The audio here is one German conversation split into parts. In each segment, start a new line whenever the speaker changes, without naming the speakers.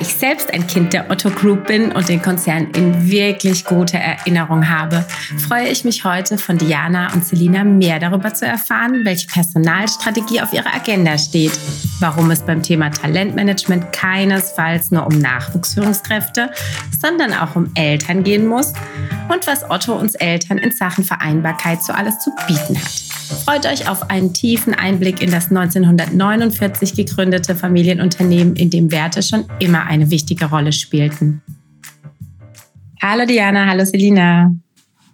ich selbst ein Kind der Otto Group bin und den Konzern in wirklich guter Erinnerung habe, freue ich mich heute von Diana und Selina mehr darüber zu erfahren, welche Personalstrategie auf ihrer Agenda steht, warum es beim Thema Talentmanagement keinesfalls nur um Nachwuchsführungskräfte, sondern auch um Eltern gehen muss und was Otto uns Eltern in Sachen Vereinbarkeit so alles zu bieten hat. Freut euch auf einen tiefen Einblick in das 1949 gegründete Familienunternehmen, in dem Werte schon immer eine wichtige Rolle spielten. Hallo Diana, hallo Selina.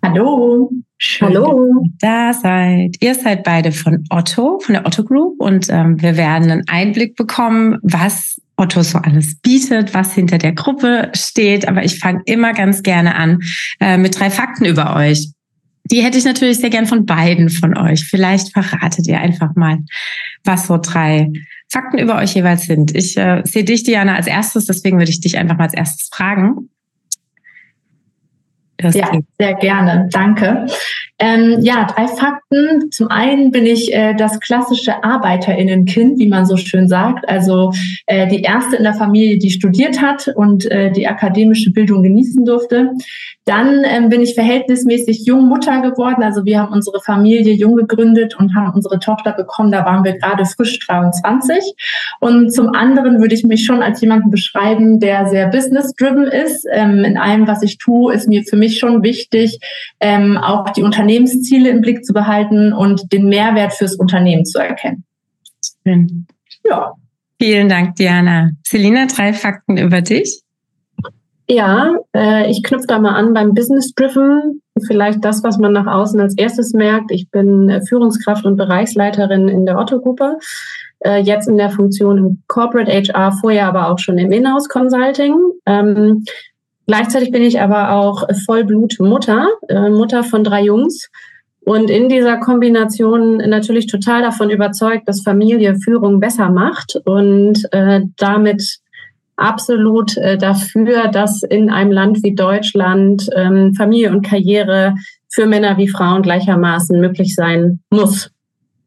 Hallo.
Schön, hallo. da seid. Ihr seid beide von Otto, von der Otto Group und ähm, wir werden einen Einblick bekommen, was Otto so alles bietet, was hinter der Gruppe steht. Aber ich fange immer ganz gerne an äh, mit drei Fakten über euch. Die hätte ich natürlich sehr gern von beiden von euch. Vielleicht verratet ihr einfach mal, was so drei Fakten über euch jeweils sind. Ich äh, sehe dich, Diana, als erstes, deswegen würde ich dich einfach mal als erstes fragen.
Das ja, sehr gerne. Danke. Ähm, ja, drei Fakten. Zum einen bin ich äh, das klassische Arbeiterinnenkind, wie man so schön sagt. Also äh, die erste in der Familie, die studiert hat und äh, die akademische Bildung genießen durfte. Dann ähm, bin ich verhältnismäßig jung Mutter geworden. Also wir haben unsere Familie jung gegründet und haben unsere Tochter bekommen. Da waren wir gerade frisch 23. Und zum anderen würde ich mich schon als jemanden beschreiben, der sehr business-driven ist. Ähm, in allem, was ich tue, ist mir für mich schon wichtig, ähm, auch die Unternehmensziele im Blick zu behalten und den Mehrwert fürs Unternehmen zu erkennen.
Schön. Ja. Vielen Dank, Diana. Selina, drei Fakten über dich.
Ja, äh, ich knüpfe da mal an beim Business Driven. Vielleicht das, was man nach außen als erstes merkt. Ich bin äh, Führungskraft und Bereichsleiterin in der Otto-Gruppe. Äh, jetzt in der Funktion im Corporate HR, vorher aber auch schon im Inhouse Consulting. Ähm, gleichzeitig bin ich aber auch Vollblut-Mutter, äh, Mutter von drei Jungs. Und in dieser Kombination natürlich total davon überzeugt, dass Familie Führung besser macht und äh, damit absolut äh, dafür, dass in einem Land wie Deutschland ähm, Familie und Karriere für Männer wie Frauen gleichermaßen möglich sein muss.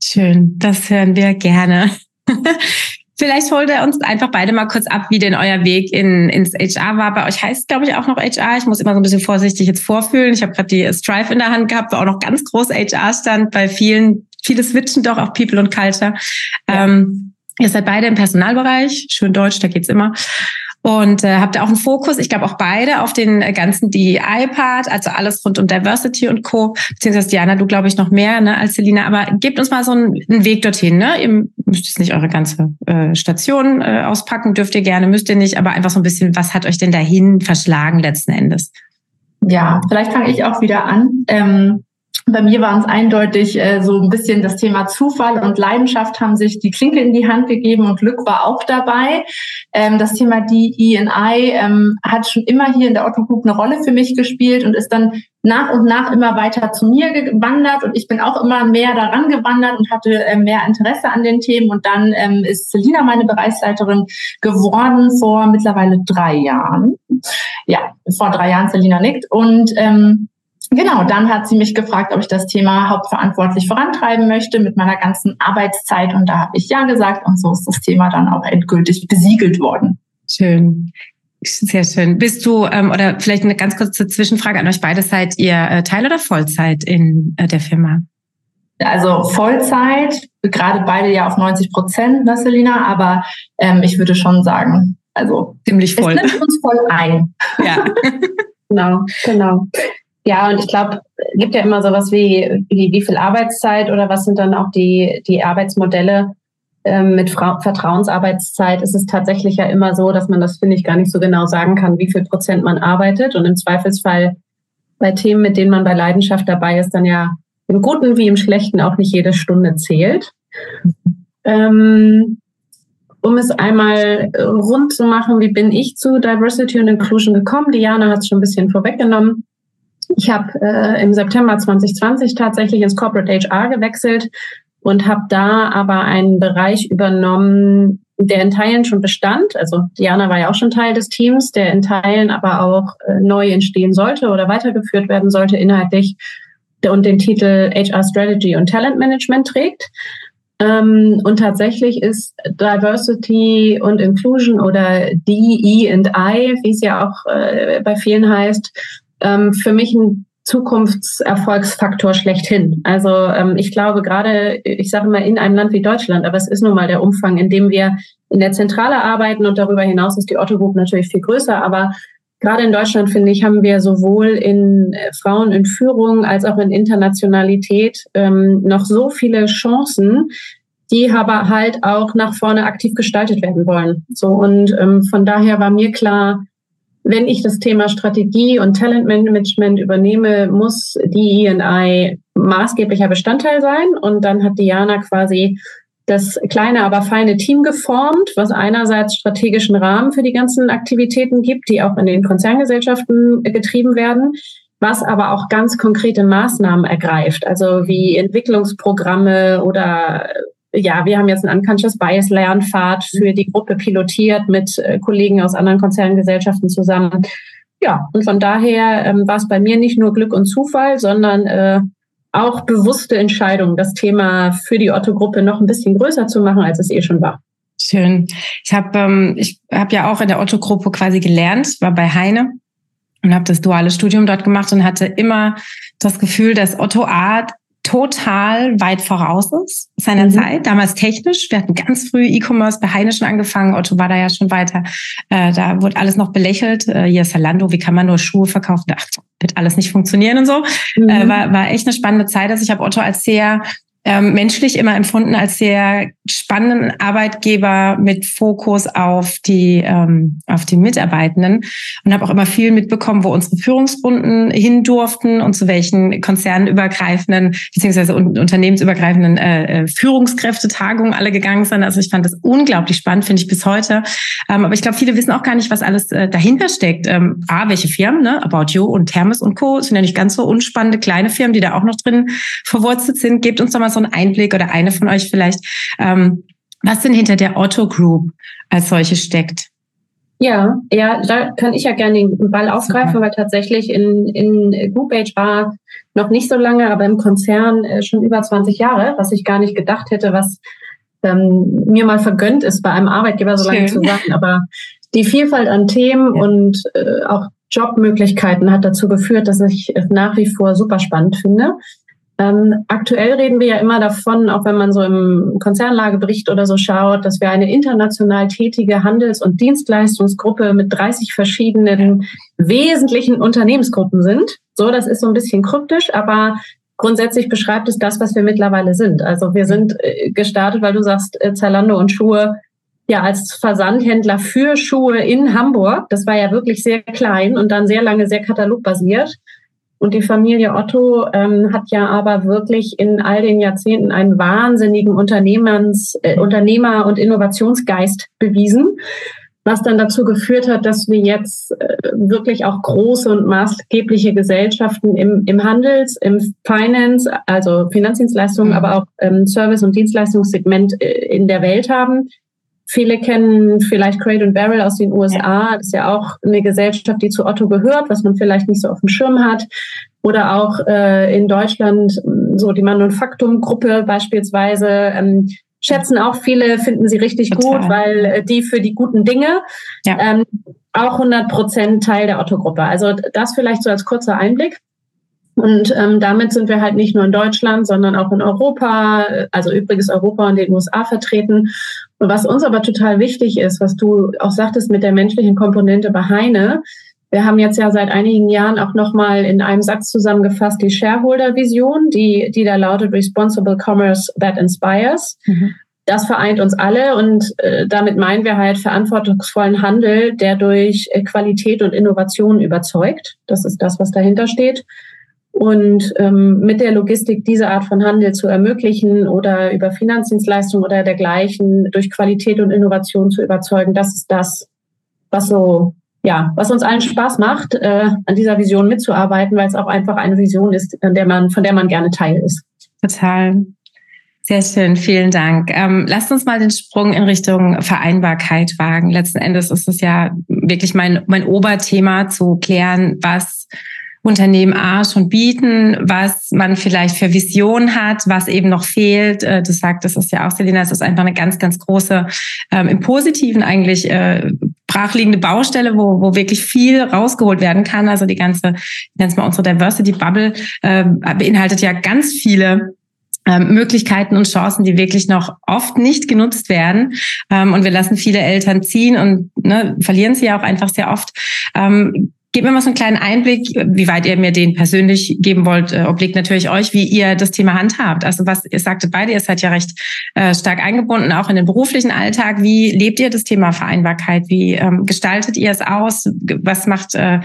Schön, das hören wir gerne. Vielleicht holt er uns einfach beide mal kurz ab, wie denn euer Weg in, ins HR war. Bei euch heißt, glaube ich, auch noch HR. Ich muss immer so ein bisschen vorsichtig jetzt vorfühlen. Ich habe gerade die Strive in der Hand gehabt, wo auch noch ganz groß HR stand. Bei vielen, viele switchen doch auf People und Culture. Ja. Ähm, Ihr seid beide im Personalbereich, schön Deutsch, da geht's immer. Und äh, habt ihr auch einen Fokus, ich glaube auch beide, auf den äh, ganzen DEI-Part, also alles rund um Diversity und Co. Beziehungsweise Diana, du glaube ich noch mehr ne, als Selina. Aber gebt uns mal so einen, einen Weg dorthin. Ne? Ihr müsst jetzt nicht eure ganze äh, Station äh, auspacken, dürft ihr gerne, müsst ihr nicht. Aber einfach so ein bisschen, was hat euch denn dahin verschlagen letzten Endes?
Ja, vielleicht fange ich auch wieder an. Ähm, bei mir waren es eindeutig äh, so ein bisschen das Thema Zufall und Leidenschaft haben sich die Klinke in die Hand gegeben und Glück war auch dabei. Ähm, das Thema DEI ähm, hat schon immer hier in der Otto Group eine Rolle für mich gespielt und ist dann nach und nach immer weiter zu mir gewandert und ich bin auch immer mehr daran gewandert und hatte äh, mehr Interesse an den Themen und dann ähm, ist Selina meine Bereichsleiterin geworden vor mittlerweile drei Jahren. Ja, vor drei Jahren Selina nickt und ähm, Genau, dann hat sie mich gefragt, ob ich das Thema hauptverantwortlich vorantreiben möchte mit meiner ganzen Arbeitszeit. Und da habe ich ja gesagt. Und so ist das Thema dann auch endgültig besiegelt worden.
Schön. Sehr schön. Bist du, ähm, oder vielleicht eine ganz kurze Zwischenfrage an euch beide, seid ihr äh, Teil- oder Vollzeit in äh, der Firma?
Also Vollzeit, gerade beide ja auf 90 Prozent, ne, Selina, aber ähm, ich würde schon sagen, also
ziemlich voll.
Es nimmt uns voll ein.
Ja. genau, genau. Ja, und ich glaube, gibt ja immer sowas wie, wie, wie viel Arbeitszeit oder was sind dann auch die, die Arbeitsmodelle ähm, mit Fra Vertrauensarbeitszeit ist es tatsächlich ja immer so, dass man das, finde ich, gar nicht so genau sagen kann, wie viel Prozent man arbeitet. Und im Zweifelsfall bei Themen, mit denen man bei Leidenschaft dabei ist, dann ja im Guten wie im Schlechten auch nicht jede Stunde zählt. Ähm, um es einmal rund zu machen, wie bin ich zu Diversity und Inclusion gekommen? Diana hat es schon ein bisschen vorweggenommen. Ich habe äh, im September 2020 tatsächlich ins Corporate HR gewechselt und habe da aber einen Bereich übernommen, der in Teilen schon bestand. Also Diana war ja auch schon Teil des Teams, der in Teilen aber auch äh, neu entstehen sollte oder weitergeführt werden sollte inhaltlich und den Titel HR Strategy und Talent Management trägt. Ähm, und tatsächlich ist Diversity und Inclusion oder DE and I, wie es ja auch äh, bei vielen heißt, ähm, für mich ein Zukunftserfolgsfaktor schlechthin. Also ähm, ich glaube gerade, ich sage immer in einem Land wie Deutschland, aber es ist nun mal der Umfang, in dem wir in der Zentrale arbeiten und darüber hinaus ist die Otto Group natürlich viel größer, aber gerade in Deutschland, finde ich, haben wir sowohl in äh, Frauen in Führung als auch in Internationalität ähm, noch so viele Chancen, die aber halt auch nach vorne aktiv gestaltet werden wollen. So und ähm, von daher war mir klar, wenn ich das Thema Strategie und Talentmanagement übernehme, muss die E&I maßgeblicher Bestandteil sein. Und dann hat Diana quasi das kleine, aber feine Team geformt, was einerseits strategischen Rahmen für die ganzen Aktivitäten gibt, die auch in den Konzerngesellschaften getrieben werden, was aber auch ganz konkrete Maßnahmen ergreift, also wie Entwicklungsprogramme oder ja, wir haben jetzt einen Unconscious Bias Lernpfad für die Gruppe pilotiert mit äh, Kollegen aus anderen Konzerngesellschaften zusammen. Ja, und von daher ähm, war es bei mir nicht nur Glück und Zufall, sondern äh, auch bewusste Entscheidung, das Thema für die Otto-Gruppe noch ein bisschen größer zu machen, als es eh schon war.
Schön. Ich habe ähm, ich hab ja auch in der Otto-Gruppe quasi gelernt, war bei Heine und habe das duale Studium dort gemacht und hatte immer das Gefühl, dass Otto Art total weit voraus ist seiner mhm. Zeit, damals technisch. Wir hatten ganz früh E-Commerce bei Heine schon angefangen. Otto war da ja schon weiter. Äh, da wurde alles noch belächelt. Äh, hier ist Zalando, wie kann man nur Schuhe verkaufen? Ach, wird alles nicht funktionieren und so. Mhm. Äh, war, war echt eine spannende Zeit. Also ich habe Otto als sehr ähm, menschlich immer empfunden als sehr spannenden Arbeitgeber mit Fokus auf die ähm, auf die Mitarbeitenden und habe auch immer viel mitbekommen, wo unsere Führungsrunden hin durften und zu welchen konzernübergreifenden beziehungsweise unternehmensübergreifenden äh, äh, Führungskräftetagungen alle gegangen sind. Also ich fand das unglaublich spannend, finde ich bis heute. Ähm, aber ich glaube, viele wissen auch gar nicht, was alles äh, dahinter steckt. Ähm, A, welche Firmen, ne? About You und Thermes und Co. sind ja nicht ganz so unspannende kleine Firmen, die da auch noch drin verwurzelt sind. Gebt uns doch mal so einen Einblick oder eine von euch vielleicht, ähm, was denn hinter der Otto Group als solche steckt.
Ja, ja, da kann ich ja gerne den Ball aufgreifen, Super. weil tatsächlich in, in Group Age war noch nicht so lange, aber im Konzern äh, schon über 20 Jahre, was ich gar nicht gedacht hätte, was ähm, mir mal vergönnt ist, bei einem Arbeitgeber so lange zu sein. Aber die Vielfalt an Themen ja. und äh, auch Jobmöglichkeiten hat dazu geführt, dass ich es nach wie vor super spannend finde. Ähm, aktuell reden wir ja immer davon, auch wenn man so im Konzernlagebericht oder so schaut, dass wir eine international tätige Handels- und Dienstleistungsgruppe mit 30 verschiedenen wesentlichen Unternehmensgruppen sind. So, das ist so ein bisschen kryptisch, aber grundsätzlich beschreibt es das, was wir mittlerweile sind. Also wir sind äh, gestartet, weil du sagst, äh, Zalando und Schuhe ja als Versandhändler für Schuhe in Hamburg. Das war ja wirklich sehr klein und dann sehr lange sehr katalogbasiert. Und die Familie Otto ähm, hat ja aber wirklich in all den Jahrzehnten einen wahnsinnigen Unternehmens, äh, Unternehmer- und Innovationsgeist bewiesen, was dann dazu geführt hat, dass wir jetzt äh, wirklich auch große und maßgebliche Gesellschaften im, im Handels-, im Finance, also Finanzdienstleistungen, mhm. aber auch ähm, Service- und Dienstleistungssegment äh, in der Welt haben, Viele kennen vielleicht Crate and Barrel aus den USA. Das ist ja auch eine Gesellschaft, die zu Otto gehört, was man vielleicht nicht so auf dem Schirm hat. Oder auch äh, in Deutschland so die Manufaktum-Gruppe beispielsweise. Ähm, schätzen auch viele, finden sie richtig Total. gut, weil äh, die für die guten Dinge ja. ähm, auch 100 Prozent Teil der Otto-Gruppe. Also das vielleicht so als kurzer Einblick. Und ähm, damit sind wir halt nicht nur in Deutschland, sondern auch in Europa, also übrigens Europa und den USA vertreten. Und was uns aber total wichtig ist, was du auch sagtest mit der menschlichen Komponente bei Heine, wir haben jetzt ja seit einigen Jahren auch nochmal in einem Satz zusammengefasst die Shareholder-Vision, die, die da lautet Responsible Commerce that Inspires. Mhm. Das vereint uns alle und äh, damit meinen wir halt verantwortungsvollen Handel, der durch Qualität und Innovation überzeugt. Das ist das, was dahinter steht. Und ähm, mit der Logistik diese Art von Handel zu ermöglichen oder über Finanzdienstleistungen oder dergleichen durch Qualität und Innovation zu überzeugen, das ist das, was so ja, was uns allen Spaß macht, äh, an dieser Vision mitzuarbeiten, weil es auch einfach eine Vision ist, an der man, von der man gerne Teil ist.
Total. Sehr schön, vielen Dank. Ähm, lasst uns mal den Sprung in Richtung Vereinbarkeit wagen. Letzten Endes ist es ja wirklich mein, mein Oberthema zu klären, was Unternehmen A schon bieten, was man vielleicht für Vision hat, was eben noch fehlt. Äh, du sagst, das ist ja auch, Selina, es ist einfach eine ganz, ganz große, ähm, im Positiven eigentlich äh, brachliegende Baustelle, wo, wo wirklich viel rausgeholt werden kann. Also die ganze, ich nenne es mal unsere Diversity Bubble, äh, beinhaltet ja ganz viele ähm, Möglichkeiten und Chancen, die wirklich noch oft nicht genutzt werden. Ähm, und wir lassen viele Eltern ziehen und ne, verlieren sie ja auch einfach sehr oft. Ähm, Gebt mir mal so einen kleinen Einblick, wie weit ihr mir den persönlich geben wollt, äh, obliegt natürlich euch, wie ihr das Thema handhabt. Also was ihr sagte beide, ihr seid ja recht äh, stark eingebunden, auch in den beruflichen Alltag. Wie lebt ihr das Thema Vereinbarkeit? Wie ähm, gestaltet ihr es aus? Was macht äh,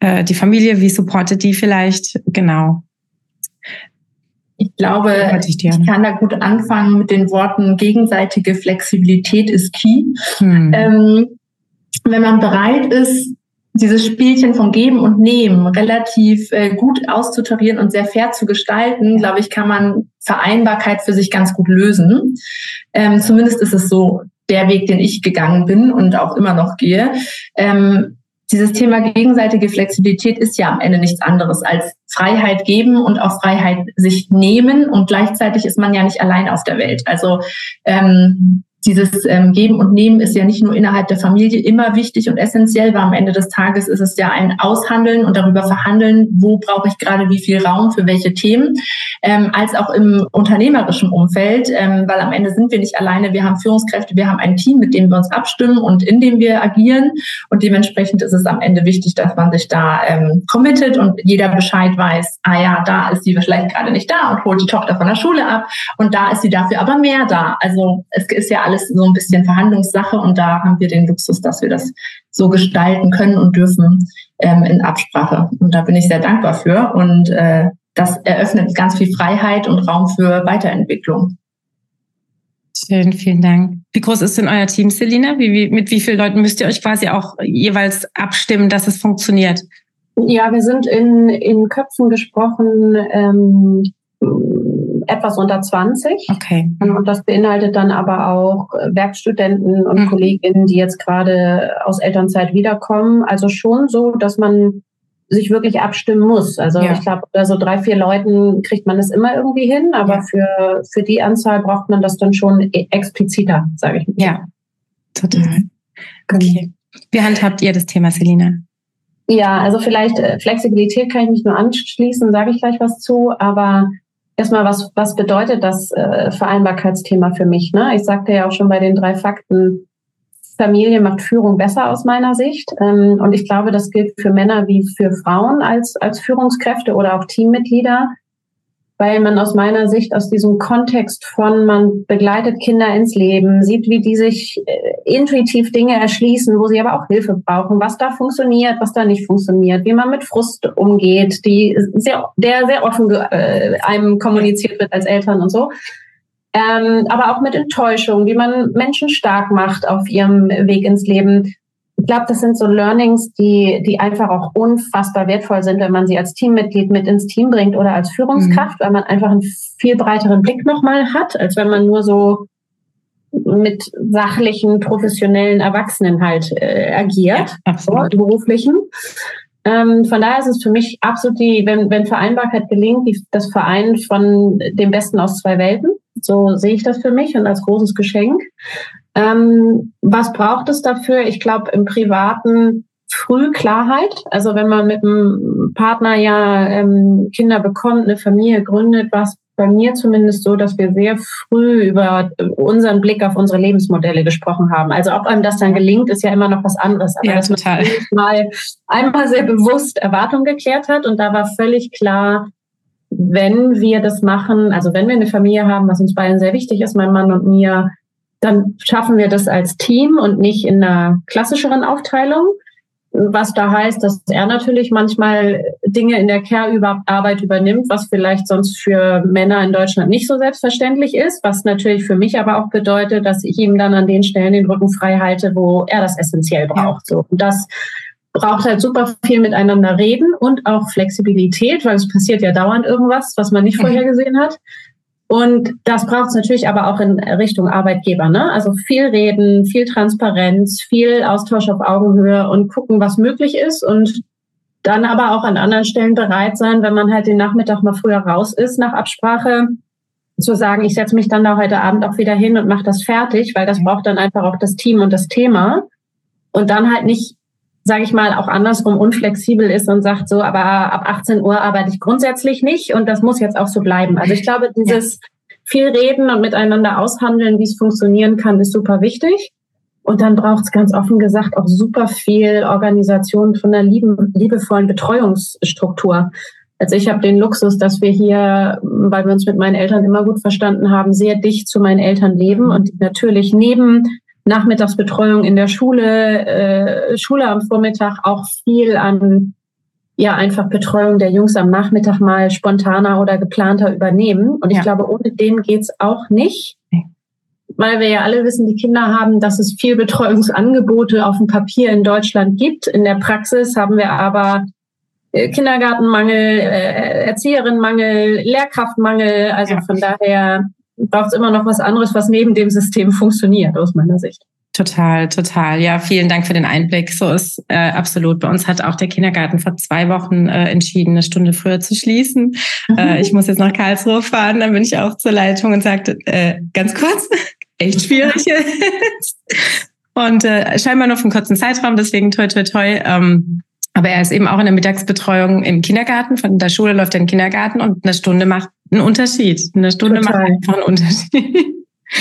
äh, die Familie? Wie supportet die vielleicht? Genau.
Ich glaube, ich, ich, kann da gut anfangen mit den Worten, gegenseitige Flexibilität ist key. Hm. Ähm, wenn man bereit ist, dieses Spielchen von Geben und Nehmen relativ äh, gut auszutarieren und sehr fair zu gestalten, glaube ich, kann man Vereinbarkeit für sich ganz gut lösen. Ähm, zumindest ist es so der Weg, den ich gegangen bin und auch immer noch gehe. Ähm, dieses Thema gegenseitige Flexibilität ist ja am Ende nichts anderes als Freiheit geben und auch Freiheit sich nehmen. Und gleichzeitig ist man ja nicht allein auf der Welt. Also ähm, dieses ähm, Geben und Nehmen ist ja nicht nur innerhalb der Familie immer wichtig und essentiell, weil am Ende des Tages ist es ja ein Aushandeln und darüber verhandeln, wo brauche ich gerade wie viel Raum für welche Themen, ähm, als auch im unternehmerischen Umfeld, ähm, weil am Ende sind wir nicht alleine, wir haben Führungskräfte, wir haben ein Team, mit dem wir uns abstimmen und in dem wir agieren. Und dementsprechend ist es am Ende wichtig, dass man sich da ähm, committet und jeder Bescheid weiß, ah ja, da ist sie vielleicht gerade nicht da und holt die Tochter von der Schule ab. Und da ist sie dafür aber mehr da. Also es ist ja alles so ein bisschen Verhandlungssache und da haben wir den Luxus, dass wir das so gestalten können und dürfen ähm, in Absprache. Und da bin ich sehr dankbar für und äh, das eröffnet ganz viel Freiheit und Raum für Weiterentwicklung.
Schön, vielen Dank. Wie groß ist denn euer Team, Selina? Wie, wie, mit wie vielen Leuten müsst ihr euch quasi auch jeweils abstimmen, dass es funktioniert?
Ja, wir sind in, in Köpfen gesprochen, ähm, etwas unter 20.
Okay.
Und das beinhaltet dann aber auch Werkstudenten und mhm. Kolleginnen, die jetzt gerade aus Elternzeit wiederkommen. Also schon so, dass man sich wirklich abstimmen muss. Also ja. ich glaube, bei so drei, vier Leuten kriegt man es immer irgendwie hin, aber ja. für, für die Anzahl braucht man das dann schon e-, expliziter, sage ich
mal. Ja, total. Mhm. Okay. Wie handhabt ihr das Thema, Selina?
Ja, also vielleicht äh, Flexibilität kann ich mich nur anschließen, sage ich gleich was zu, aber erstmal, was, was bedeutet das äh, Vereinbarkeitsthema für mich? Ne? Ich sagte ja auch schon bei den drei Fakten, Familie macht Führung besser aus meiner Sicht. Ähm, und ich glaube, das gilt für Männer wie für Frauen als, als Führungskräfte oder auch Teammitglieder weil man aus meiner Sicht aus diesem Kontext von man begleitet Kinder ins Leben, sieht, wie die sich äh, intuitiv Dinge erschließen, wo sie aber auch Hilfe brauchen, was da funktioniert, was da nicht funktioniert, wie man mit Frust umgeht, die sehr, der sehr offen äh, einem kommuniziert wird als Eltern und so. Ähm, aber auch mit Enttäuschung, wie man Menschen stark macht auf ihrem Weg ins Leben ich glaube, das sind so Learnings, die, die einfach auch unfassbar wertvoll sind, wenn man sie als Teammitglied mit ins Team bringt oder als Führungskraft, mhm. weil man einfach einen viel breiteren Blick nochmal hat, als wenn man nur so mit sachlichen, professionellen Erwachsenen halt äh, agiert, ja, so, beruflichen. Ähm, von daher ist es für mich absolut die, wenn, wenn Vereinbarkeit gelingt, die, das Verein von dem Besten aus zwei Welten. So sehe ich das für mich und als großes Geschenk. Ähm, was braucht es dafür? Ich glaube, im Privaten früh Klarheit. Also wenn man mit einem Partner ja ähm, Kinder bekommt, eine Familie gründet, was bei mir zumindest so, dass wir sehr früh über unseren Blick auf unsere Lebensmodelle gesprochen haben. Also ob einem das dann gelingt, ist ja immer noch was anderes.
Aber ja, dass total.
man mal einmal sehr bewusst Erwartungen geklärt hat und da war völlig klar, wenn wir das machen, also wenn wir eine Familie haben, was uns beiden sehr wichtig ist, mein Mann und mir, dann schaffen wir das als Team und nicht in einer klassischeren Aufteilung. Was da heißt, dass er natürlich manchmal Dinge in der Care-Arbeit übernimmt, was vielleicht sonst für Männer in Deutschland nicht so selbstverständlich ist, was natürlich für mich aber auch bedeutet, dass ich ihm dann an den Stellen den Rücken frei halte, wo er das essentiell braucht. So. Und das braucht halt super viel miteinander reden und auch Flexibilität, weil es passiert ja dauernd irgendwas, was man nicht mhm. vorher gesehen hat. Und das braucht es natürlich aber auch in Richtung Arbeitgeber. Ne? Also viel reden, viel Transparenz, viel Austausch auf Augenhöhe und gucken, was möglich ist und dann aber auch an anderen Stellen bereit sein, wenn man halt den Nachmittag mal früher raus ist, nach Absprache zu sagen, ich setze mich dann da heute Abend auch wieder hin und mache das fertig, weil das braucht dann einfach auch das Team und das Thema. Und dann halt nicht, sage ich mal, auch andersrum unflexibel ist und sagt so, aber ab 18 Uhr arbeite ich grundsätzlich nicht und das muss jetzt auch so bleiben. Also ich glaube, dieses viel reden und miteinander aushandeln, wie es funktionieren kann, ist super wichtig. Und dann braucht es ganz offen gesagt auch super viel Organisation von einer lieben, liebevollen Betreuungsstruktur. Also ich habe den Luxus, dass wir hier, weil wir uns mit meinen Eltern immer gut verstanden haben, sehr dicht zu meinen Eltern leben und natürlich neben Nachmittagsbetreuung in der Schule, äh, Schule am Vormittag auch viel an ja einfach Betreuung der Jungs am Nachmittag mal spontaner oder geplanter übernehmen. Und ich ja. glaube, ohne den geht's auch nicht weil wir ja alle wissen, die Kinder haben, dass es viel Betreuungsangebote auf dem Papier in Deutschland gibt. In der Praxis haben wir aber äh, Kindergartenmangel, äh, Erzieherinnenmangel, Lehrkraftmangel. Also ja. von daher braucht es immer noch was anderes, was neben dem System funktioniert, aus meiner Sicht.
Total, total. Ja, vielen Dank für den Einblick. So ist äh, absolut. Bei uns hat auch der Kindergarten vor zwei Wochen äh, entschieden, eine Stunde früher zu schließen. Mhm. Äh, ich muss jetzt nach Karlsruhe fahren, dann bin ich auch zur Leitung und sagte, äh, ganz kurz, echt schwierig Und äh, scheinbar nur für einen kurzen Zeitraum, deswegen toi toi toi. Ähm, aber er ist eben auch in der Mittagsbetreuung im Kindergarten. Von der Schule läuft er in den Kindergarten und eine Stunde macht einen Unterschied. Eine Stunde Total. macht einfach einen Unterschied.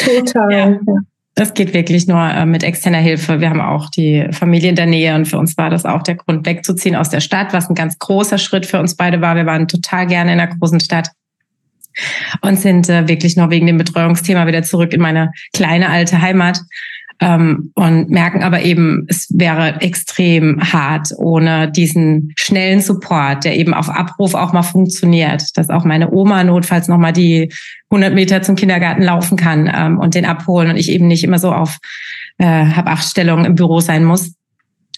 Total. Ja.
Das geht wirklich nur äh, mit externer Hilfe. Wir haben auch die Familie in der Nähe und für uns war das auch der Grund, wegzuziehen aus der Stadt, was ein ganz großer Schritt für uns beide war. Wir waren total gerne in einer großen Stadt und sind äh, wirklich nur wegen dem Betreuungsthema wieder zurück in meine kleine alte Heimat. Ähm, und merken aber eben, es wäre extrem hart ohne diesen schnellen Support, der eben auf Abruf auch mal funktioniert, dass auch meine Oma notfalls noch mal die 100 Meter zum Kindergarten laufen kann ähm, und den abholen und ich eben nicht immer so auf äh, hab acht Stellungen im Büro sein muss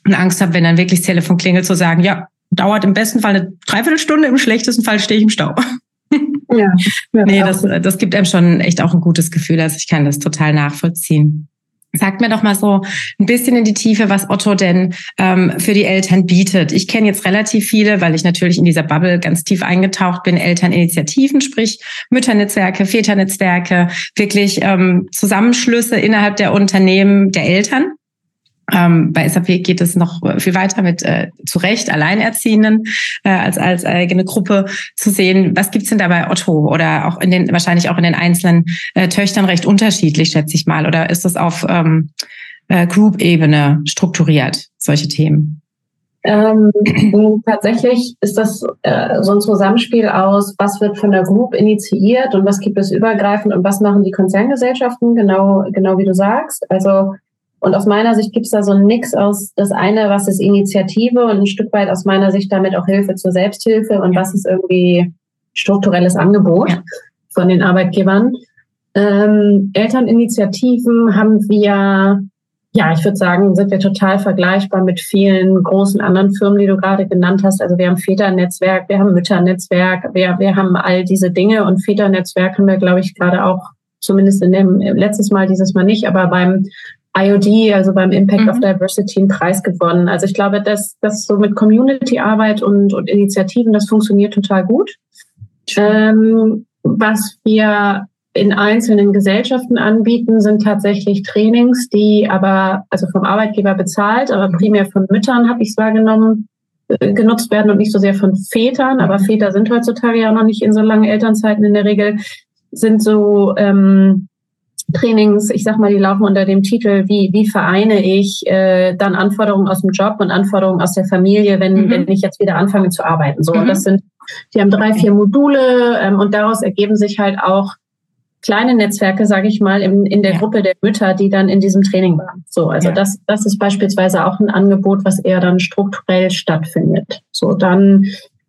und Angst habe, wenn dann wirklich das Telefon klingelt, zu sagen, ja, dauert im besten Fall eine Dreiviertelstunde, im schlechtesten Fall stehe ich im Stau. Ja, ja nee, das, das gibt einem schon echt auch ein gutes Gefühl. Also ich kann das total nachvollziehen. Sagt mir doch mal so ein bisschen in die Tiefe, was Otto denn ähm, für die Eltern bietet. Ich kenne jetzt relativ viele, weil ich natürlich in dieser Bubble ganz tief eingetaucht bin, Elterninitiativen, sprich Mütternetzwerke, Väternetzwerke, wirklich ähm, Zusammenschlüsse innerhalb der Unternehmen der Eltern, ähm, bei SAP geht es noch viel weiter mit äh, zu Recht Alleinerziehenden äh, als als eigene Gruppe zu sehen. Was gibt's denn da bei Otto oder auch in den wahrscheinlich auch in den einzelnen äh, Töchtern recht unterschiedlich, schätze ich mal, oder ist das auf ähm, äh, Group-Ebene strukturiert solche Themen?
Ähm, tatsächlich ist das äh, so ein Zusammenspiel aus, was wird von der Group initiiert und was gibt es übergreifend und was machen die Konzerngesellschaften, genau, genau wie du sagst. Also und aus meiner Sicht gibt es da so einen Mix aus das eine, was ist Initiative und ein Stück weit aus meiner Sicht damit auch Hilfe zur Selbsthilfe und was ist irgendwie strukturelles Angebot ja. von den Arbeitgebern. Ähm, Elterninitiativen haben wir, ja, ich würde sagen, sind wir total vergleichbar mit vielen großen anderen Firmen, die du gerade genannt hast. Also wir haben Väternetzwerk, wir haben Mütternetzwerk, wir, wir haben all diese Dinge und Väternetzwerk haben wir, glaube ich, gerade auch zumindest in dem letztes Mal, dieses Mal nicht, aber beim IOD, also beim Impact mhm. of Diversity, einen Preis gewonnen. Also ich glaube, dass das so mit Community-Arbeit und, und Initiativen, das funktioniert total gut. Ähm, was wir in einzelnen Gesellschaften anbieten, sind tatsächlich Trainings, die aber, also vom Arbeitgeber bezahlt, aber primär von Müttern habe ich es wahrgenommen, äh, genutzt werden und nicht so sehr von Vätern. Aber Väter sind heutzutage ja noch nicht in so langen Elternzeiten in der Regel, sind so ähm, Trainings, ich sag mal, die laufen unter dem Titel, wie, wie vereine ich äh, dann Anforderungen aus dem Job und Anforderungen aus der Familie, wenn, mhm. wenn ich jetzt wieder anfange zu arbeiten. So, mhm. und das sind, die haben drei, vier Module ähm, und daraus ergeben sich halt auch kleine Netzwerke, sage ich mal, in, in der ja. Gruppe der Mütter, die dann in diesem Training waren. So, also ja. das, das ist beispielsweise auch ein Angebot, was eher dann strukturell stattfindet. So, dann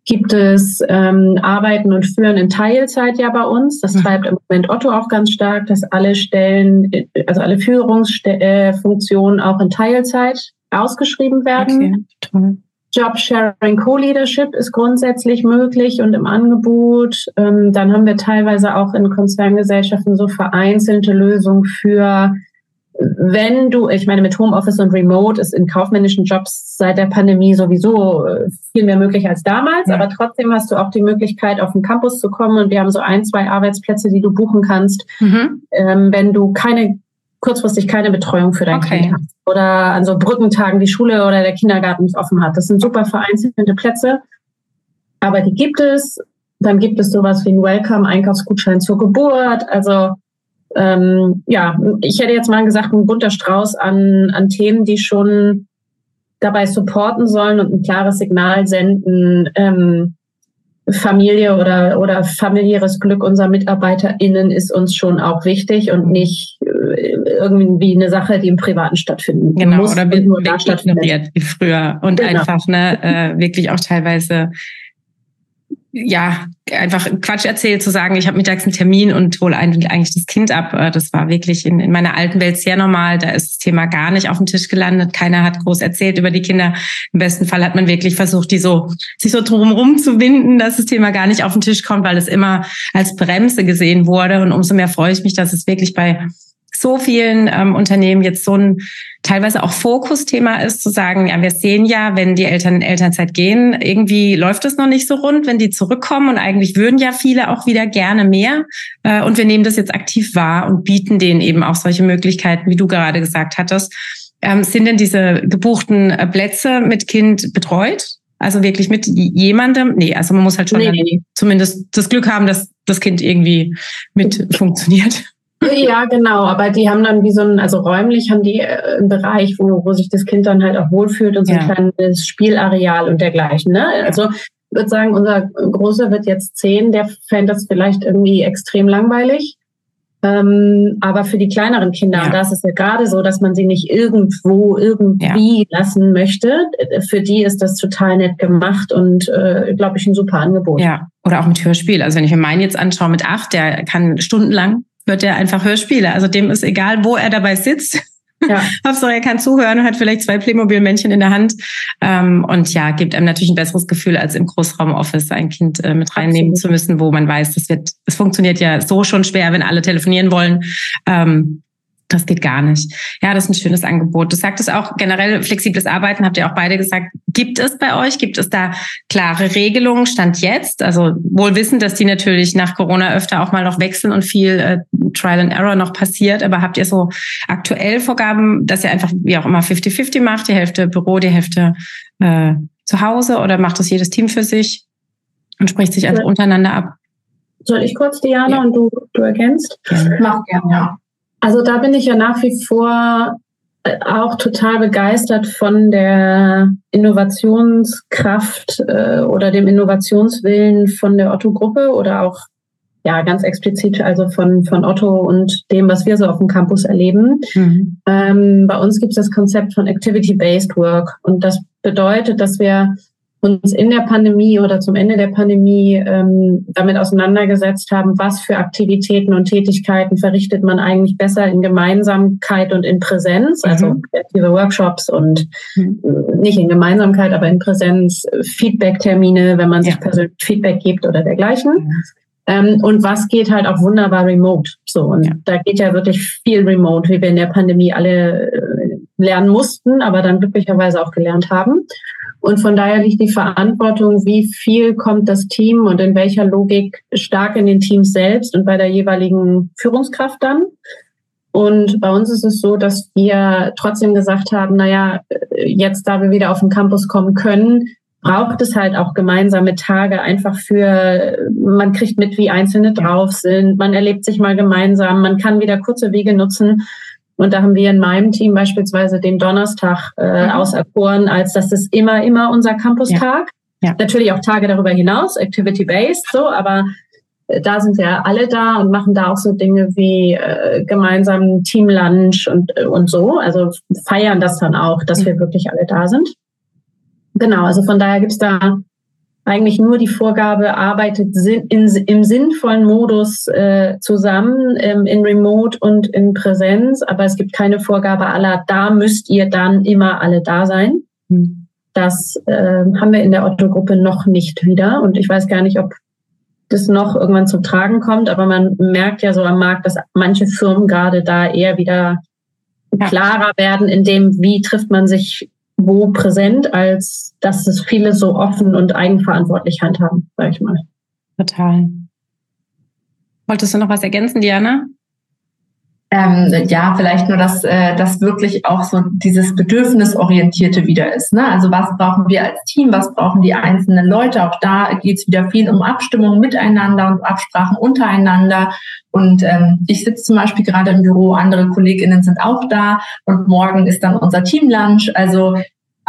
gibt es ähm, Arbeiten und Führen in Teilzeit ja bei uns. Das mhm. treibt im Moment Otto auch ganz stark, dass alle Stellen, also alle Führungsfunktionen auch in Teilzeit ausgeschrieben werden. Okay, Job Sharing Co-Leadership ist grundsätzlich möglich und im Angebot. Ähm, dann haben wir teilweise auch in Konzerngesellschaften so vereinzelte Lösungen für wenn du, ich meine, mit Homeoffice und Remote ist in kaufmännischen Jobs seit der Pandemie sowieso äh, viel mehr möglich als damals, ja. aber trotzdem hast du auch die Möglichkeit, auf den Campus zu kommen und wir haben so ein, zwei Arbeitsplätze, die du buchen kannst, mhm. ähm, wenn du keine kurzfristig keine Betreuung für dein okay. Kind hast oder an so Brückentagen die Schule oder der Kindergarten nicht offen hat. Das sind super vereinzelte Plätze, aber die gibt es. Dann gibt es sowas wie ein Welcome-Einkaufsgutschein zur Geburt. Also ähm, ja, ich hätte jetzt mal gesagt, ein bunter Strauß an, an Themen, die schon dabei supporten sollen und ein klares Signal senden, ähm, Familie oder, oder familiäres Glück unserer MitarbeiterInnen ist uns schon auch wichtig und nicht äh, irgendwie eine Sache, die im Privaten stattfindet.
Genau, muss oder nur da stattfindet. wie früher und genau. einfach ne, äh, wirklich auch teilweise ja, einfach Quatsch erzählt, zu sagen, ich habe mittags einen Termin und hole eigentlich das Kind ab. Äh, das war wirklich in, in meiner alten Welt sehr normal. Da ist das Thema gar nicht auf den Tisch gelandet. Keiner hat groß erzählt über die Kinder. Im besten Fall hat man wirklich versucht, die so, sich so drumherum zu winden, dass das Thema gar nicht auf den Tisch kommt, weil es immer als Bremse gesehen wurde. Und umso mehr freue ich mich, dass es wirklich bei so vielen ähm, Unternehmen jetzt so ein teilweise auch Fokusthema ist, zu sagen, ja, wir sehen ja, wenn die Eltern in Elternzeit gehen, irgendwie läuft es noch nicht so rund, wenn die zurückkommen und eigentlich würden ja viele auch wieder gerne mehr. Äh, und wir nehmen das jetzt aktiv wahr und bieten denen eben auch solche Möglichkeiten, wie du gerade gesagt hattest. Ähm, sind denn diese gebuchten äh, Plätze mit Kind betreut? Also wirklich mit jemandem? Nee, also man muss halt schon nee, nee. zumindest das Glück haben, dass das Kind irgendwie mit funktioniert.
Ja, genau, aber die haben dann wie so ein, also räumlich haben die äh, einen Bereich, wo, wo sich das Kind dann halt auch wohlfühlt und so ein ja. kleines Spielareal und dergleichen. Ne? Also ich würde sagen, unser Großer wird jetzt zehn, der fände das vielleicht irgendwie extrem langweilig. Ähm, aber für die kleineren Kinder, ja. und da ist es ja gerade so, dass man sie nicht irgendwo irgendwie ja. lassen möchte, für die ist das total nett gemacht und, äh, glaube ich, ein super Angebot.
Ja, oder auch mit Hörspiel. Also wenn ich mir meinen jetzt anschaue mit acht, der kann stundenlang hört er einfach Hörspiele. Also dem ist egal, wo er dabei sitzt. Ja. Hauptsache, er kann zuhören und hat vielleicht zwei Playmobil-Männchen in der Hand. Ähm, und ja, gibt einem natürlich ein besseres Gefühl, als im Großraum-Office ein Kind äh, mit reinnehmen Absolut. zu müssen, wo man weiß, das wird, es funktioniert ja so schon schwer, wenn alle telefonieren wollen. Ähm, das geht gar nicht. Ja, das ist ein schönes Angebot. Du sagtest auch generell flexibles Arbeiten, habt ihr auch beide gesagt. Gibt es bei euch, gibt es da klare Regelungen, Stand jetzt? Also wohl wissen, dass die natürlich nach Corona öfter auch mal noch wechseln und viel äh, Trial and Error noch passiert. Aber habt ihr so aktuell Vorgaben, dass ihr einfach wie auch immer 50-50 macht, die Hälfte Büro, die Hälfte äh, zu Hause oder macht das jedes Team für sich und spricht sich einfach untereinander ab?
Soll ich kurz, Diana, ja. und du, du ergänzt?
Ja. Mach gerne, ja.
Also da bin ich ja nach wie vor äh, auch total begeistert von der Innovationskraft äh, oder dem Innovationswillen von der Otto-Gruppe oder auch ja ganz explizit also von von Otto und dem, was wir so auf dem Campus erleben. Mhm. Ähm, bei uns gibt es das Konzept von Activity-Based Work und das bedeutet, dass wir uns in der Pandemie oder zum Ende der Pandemie ähm, damit auseinandergesetzt haben, was für Aktivitäten und Tätigkeiten verrichtet man eigentlich besser in Gemeinsamkeit und in Präsenz, also mhm. kreative Workshops und mhm. nicht in Gemeinsamkeit, aber in Präsenz, Feedback-Termine, wenn man sich ja. persönlich Feedback gibt oder dergleichen. Mhm. Ähm, und was geht halt auch wunderbar remote. So, und ja. da geht ja wirklich viel remote, wie wir in der Pandemie alle äh, lernen mussten, aber dann glücklicherweise auch gelernt haben. Und von daher liegt die Verantwortung, wie viel kommt das Team und in welcher Logik stark in den Teams selbst und bei der jeweiligen Führungskraft dann. Und bei uns ist es so, dass wir trotzdem gesagt haben, naja, jetzt da wir wieder auf den Campus kommen können, braucht es halt auch gemeinsame Tage einfach für, man kriegt mit, wie Einzelne drauf sind, man erlebt sich mal gemeinsam, man kann wieder kurze Wege nutzen. Und da haben wir in meinem Team beispielsweise den Donnerstag äh, mhm. auserkoren, als das ist immer, immer unser Campustag. Ja. Ja. Natürlich auch Tage darüber hinaus, activity-based, so, aber äh, da sind wir alle da und machen da auch so Dinge wie äh, gemeinsam Teamlunch und, äh, und so. Also feiern das dann auch, dass mhm. wir wirklich alle da sind. Genau, also von daher gibt's da eigentlich nur die Vorgabe, arbeitet in, im sinnvollen Modus äh, zusammen, ähm, in Remote und in Präsenz, aber es gibt keine Vorgabe aller, da müsst ihr dann immer alle da sein. Hm. Das äh, haben wir in der Otto-Gruppe noch nicht wieder und ich weiß gar nicht, ob das noch irgendwann zum Tragen kommt, aber man merkt ja so am Markt, dass manche Firmen gerade da eher wieder klarer werden in dem, wie trifft man sich wo präsent, als dass es viele so offen und eigenverantwortlich handhaben, sag ich mal.
Total. Wolltest du noch was ergänzen, Diana?
Ähm, ja, vielleicht nur, dass äh, das wirklich auch so dieses Bedürfnisorientierte wieder ist. Ne? Also was brauchen wir als Team, was brauchen die einzelnen Leute? Auch da geht es wieder viel um Abstimmung miteinander und Absprachen untereinander. Und ähm, ich sitze zum Beispiel gerade im Büro, andere KollegInnen sind auch da und morgen ist dann unser Teamlunch. Also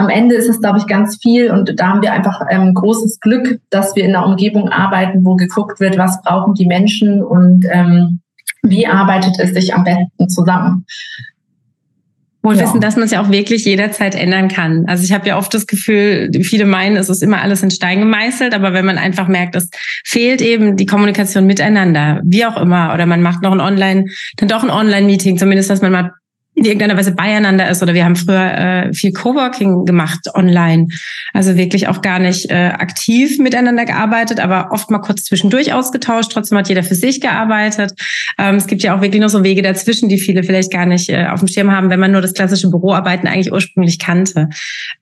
am Ende ist es, glaube ich, ganz viel und da haben wir einfach ähm, großes Glück, dass wir in einer Umgebung arbeiten, wo geguckt wird, was brauchen die Menschen und ähm, wie arbeitet es sich am besten zusammen.
Wohl ja. wissen, dass man es ja auch wirklich jederzeit ändern kann. Also ich habe ja oft das Gefühl, viele meinen, es ist immer alles in Stein gemeißelt, aber wenn man einfach merkt, es fehlt eben die Kommunikation miteinander, wie auch immer, oder man macht noch ein Online, dann doch ein Online-Meeting, zumindest, dass man mal in irgendeiner Weise beieinander ist. Oder wir haben früher äh, viel Coworking gemacht online. Also wirklich auch gar nicht äh, aktiv miteinander gearbeitet, aber oft mal kurz zwischendurch ausgetauscht. Trotzdem hat jeder für sich gearbeitet. Ähm, es gibt ja auch wirklich noch so Wege dazwischen, die viele vielleicht gar nicht äh, auf dem Schirm haben, wenn man nur das klassische Büroarbeiten eigentlich ursprünglich kannte.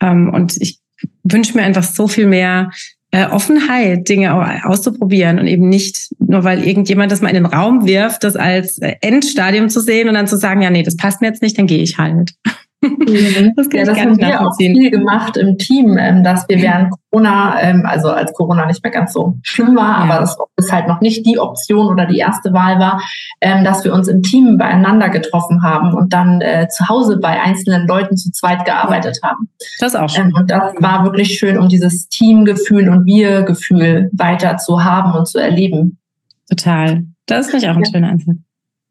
Ähm, und ich wünsche mir einfach so viel mehr äh, Offenheit, Dinge auszuprobieren und eben nicht nur, weil irgendjemand das mal in den Raum wirft, das als äh, Endstadium zu sehen und dann zu sagen, ja, nee, das passt mir jetzt nicht, dann gehe ich halt.
Mhm. Das, ja, das haben wir auch viel gemacht im Team, ähm, dass wir während Corona, ähm, also als Corona nicht mehr ganz so schlimm war, ja. aber das ist halt noch nicht die Option oder die erste Wahl war, ähm, dass wir uns im Team beieinander getroffen haben und dann äh, zu Hause bei einzelnen Leuten zu zweit gearbeitet haben.
Das auch schön.
und das war wirklich schön, um dieses Teamgefühl und Wir-Gefühl weiter zu haben und zu erleben.
Total. Das ist nicht auch ein ja. schöner Ansatz.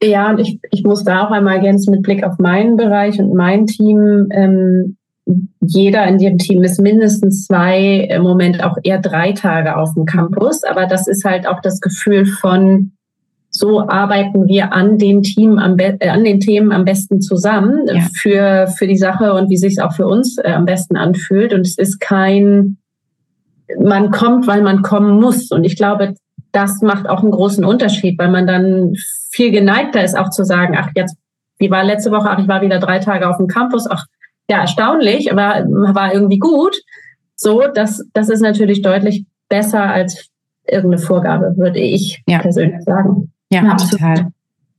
Ja, und ich, ich muss da auch einmal ergänzen mit Blick auf meinen Bereich und mein Team. Ähm, jeder in dem Team ist mindestens zwei, im Moment auch eher drei Tage auf dem Campus. Aber das ist halt auch das Gefühl von, so arbeiten wir an den Team am äh, an den Themen am besten zusammen ja. für für die Sache und wie sich es auch für uns äh, am besten anfühlt und es ist kein man kommt, weil man kommen muss und ich glaube, das macht auch einen großen Unterschied, weil man dann viel geneigter ist, auch zu sagen, ach, jetzt, wie war letzte Woche, ach, ich war wieder drei Tage auf dem Campus, ach, ja, erstaunlich, aber war irgendwie gut. So, das, das ist natürlich deutlich besser als irgendeine Vorgabe, würde ich ja. persönlich sagen.
Ja, ja total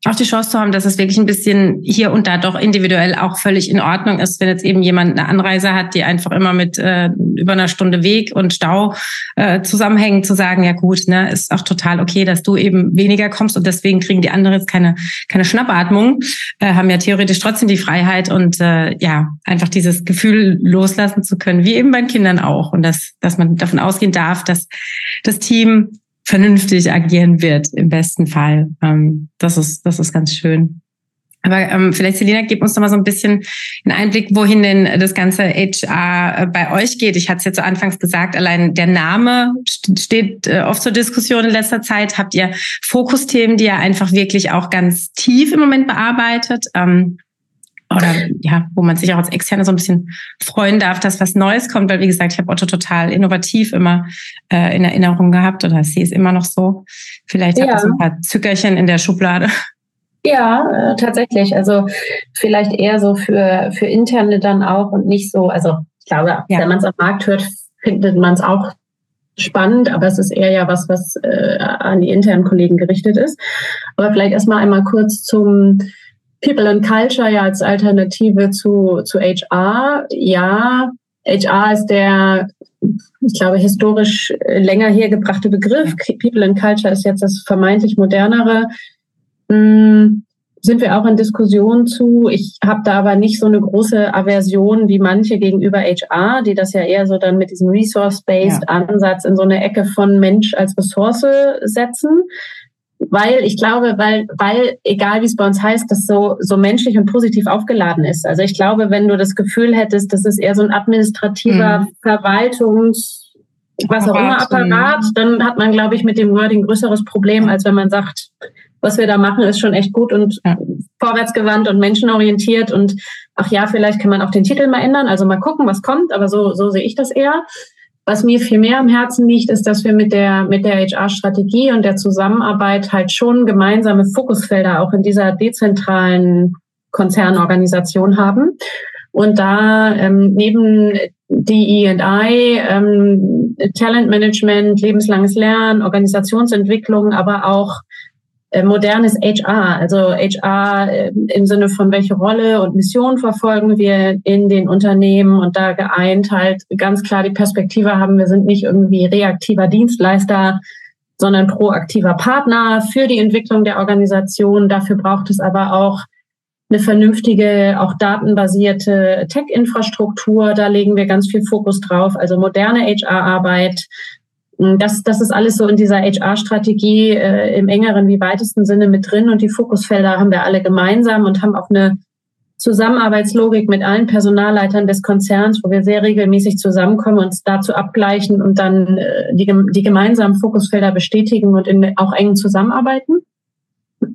auch die Chance zu haben, dass es wirklich ein bisschen hier und da doch individuell auch völlig in Ordnung ist, wenn jetzt eben jemand eine Anreise hat, die einfach immer mit äh, über einer Stunde Weg und Stau äh, zusammenhängen, zu sagen, ja gut, ne, ist auch total okay, dass du eben weniger kommst und deswegen kriegen die anderen jetzt keine keine Schnappatmung, äh, haben ja theoretisch trotzdem die Freiheit und äh, ja einfach dieses Gefühl loslassen zu können, wie eben bei Kindern auch und dass dass man davon ausgehen darf, dass das Team vernünftig agieren wird, im besten Fall. Ähm, das, ist, das ist ganz schön. Aber ähm, vielleicht, Selina, gib uns noch mal so ein bisschen einen Einblick, wohin denn das ganze HR äh, bei euch geht. Ich hatte es jetzt so anfangs gesagt, allein der Name steht äh, oft zur Diskussion in letzter Zeit. Habt ihr Fokusthemen, die ihr einfach wirklich auch ganz tief im Moment bearbeitet? Ähm, oder ja, wo man sich auch als Externe so ein bisschen freuen darf, dass was Neues kommt, weil wie gesagt, ich habe Otto total innovativ immer äh, in Erinnerung gehabt oder sie ist immer noch so. Vielleicht ja. hat das ein paar Zückerchen in der Schublade.
Ja, äh, tatsächlich. Also vielleicht eher so für, für Interne dann auch und nicht so, also ich glaube, ja. wenn man es am Markt hört, findet man es auch spannend, aber es ist eher ja was, was äh, an die internen Kollegen gerichtet ist. Aber vielleicht erstmal einmal kurz zum People and Culture ja als Alternative zu, zu HR. Ja, HR ist der, ich glaube, historisch länger hergebrachte Begriff. People and Culture ist jetzt das vermeintlich modernere. Hm, sind wir auch in Diskussion zu. Ich habe da aber nicht so eine große Aversion wie manche gegenüber HR, die das ja eher so dann mit diesem Resource-Based ja. Ansatz in so eine Ecke von Mensch als Ressource setzen weil ich glaube, weil, weil egal wie es bei uns heißt, das so, so menschlich und positiv aufgeladen ist. Also ich glaube, wenn du das Gefühl hättest, das ist eher so ein administrativer mhm. Verwaltungs, was auch immer Apparat, dann hat man, glaube ich, mit dem Wording größeres Problem, als wenn man sagt, was wir da machen, ist schon echt gut und ja. vorwärtsgewandt und menschenorientiert und ach ja, vielleicht kann man auch den Titel mal ändern, also mal gucken, was kommt, aber so, so sehe ich das eher. Was mir viel mehr am Herzen liegt, ist, dass wir mit der, mit der HR-Strategie und der Zusammenarbeit halt schon gemeinsame Fokusfelder auch in dieser dezentralen Konzernorganisation haben. Und da ähm, neben DE&I, ähm, Talentmanagement, lebenslanges Lernen, Organisationsentwicklung, aber auch modernes HR, also HR äh, im Sinne von welche Rolle und Mission verfolgen wir in den Unternehmen und da geeint halt ganz klar die Perspektive haben, wir sind nicht irgendwie reaktiver Dienstleister, sondern proaktiver Partner für die Entwicklung der Organisation. Dafür braucht es aber auch eine vernünftige, auch datenbasierte Tech-Infrastruktur. Da legen wir ganz viel Fokus drauf. Also moderne HR-Arbeit, das, das ist alles so in dieser HR-Strategie äh, im engeren wie weitesten Sinne mit drin und die Fokusfelder haben wir alle gemeinsam und haben auch eine Zusammenarbeitslogik mit allen Personalleitern des Konzerns, wo wir sehr regelmäßig zusammenkommen, uns dazu abgleichen und dann äh, die, die gemeinsamen Fokusfelder bestätigen und in, auch eng zusammenarbeiten.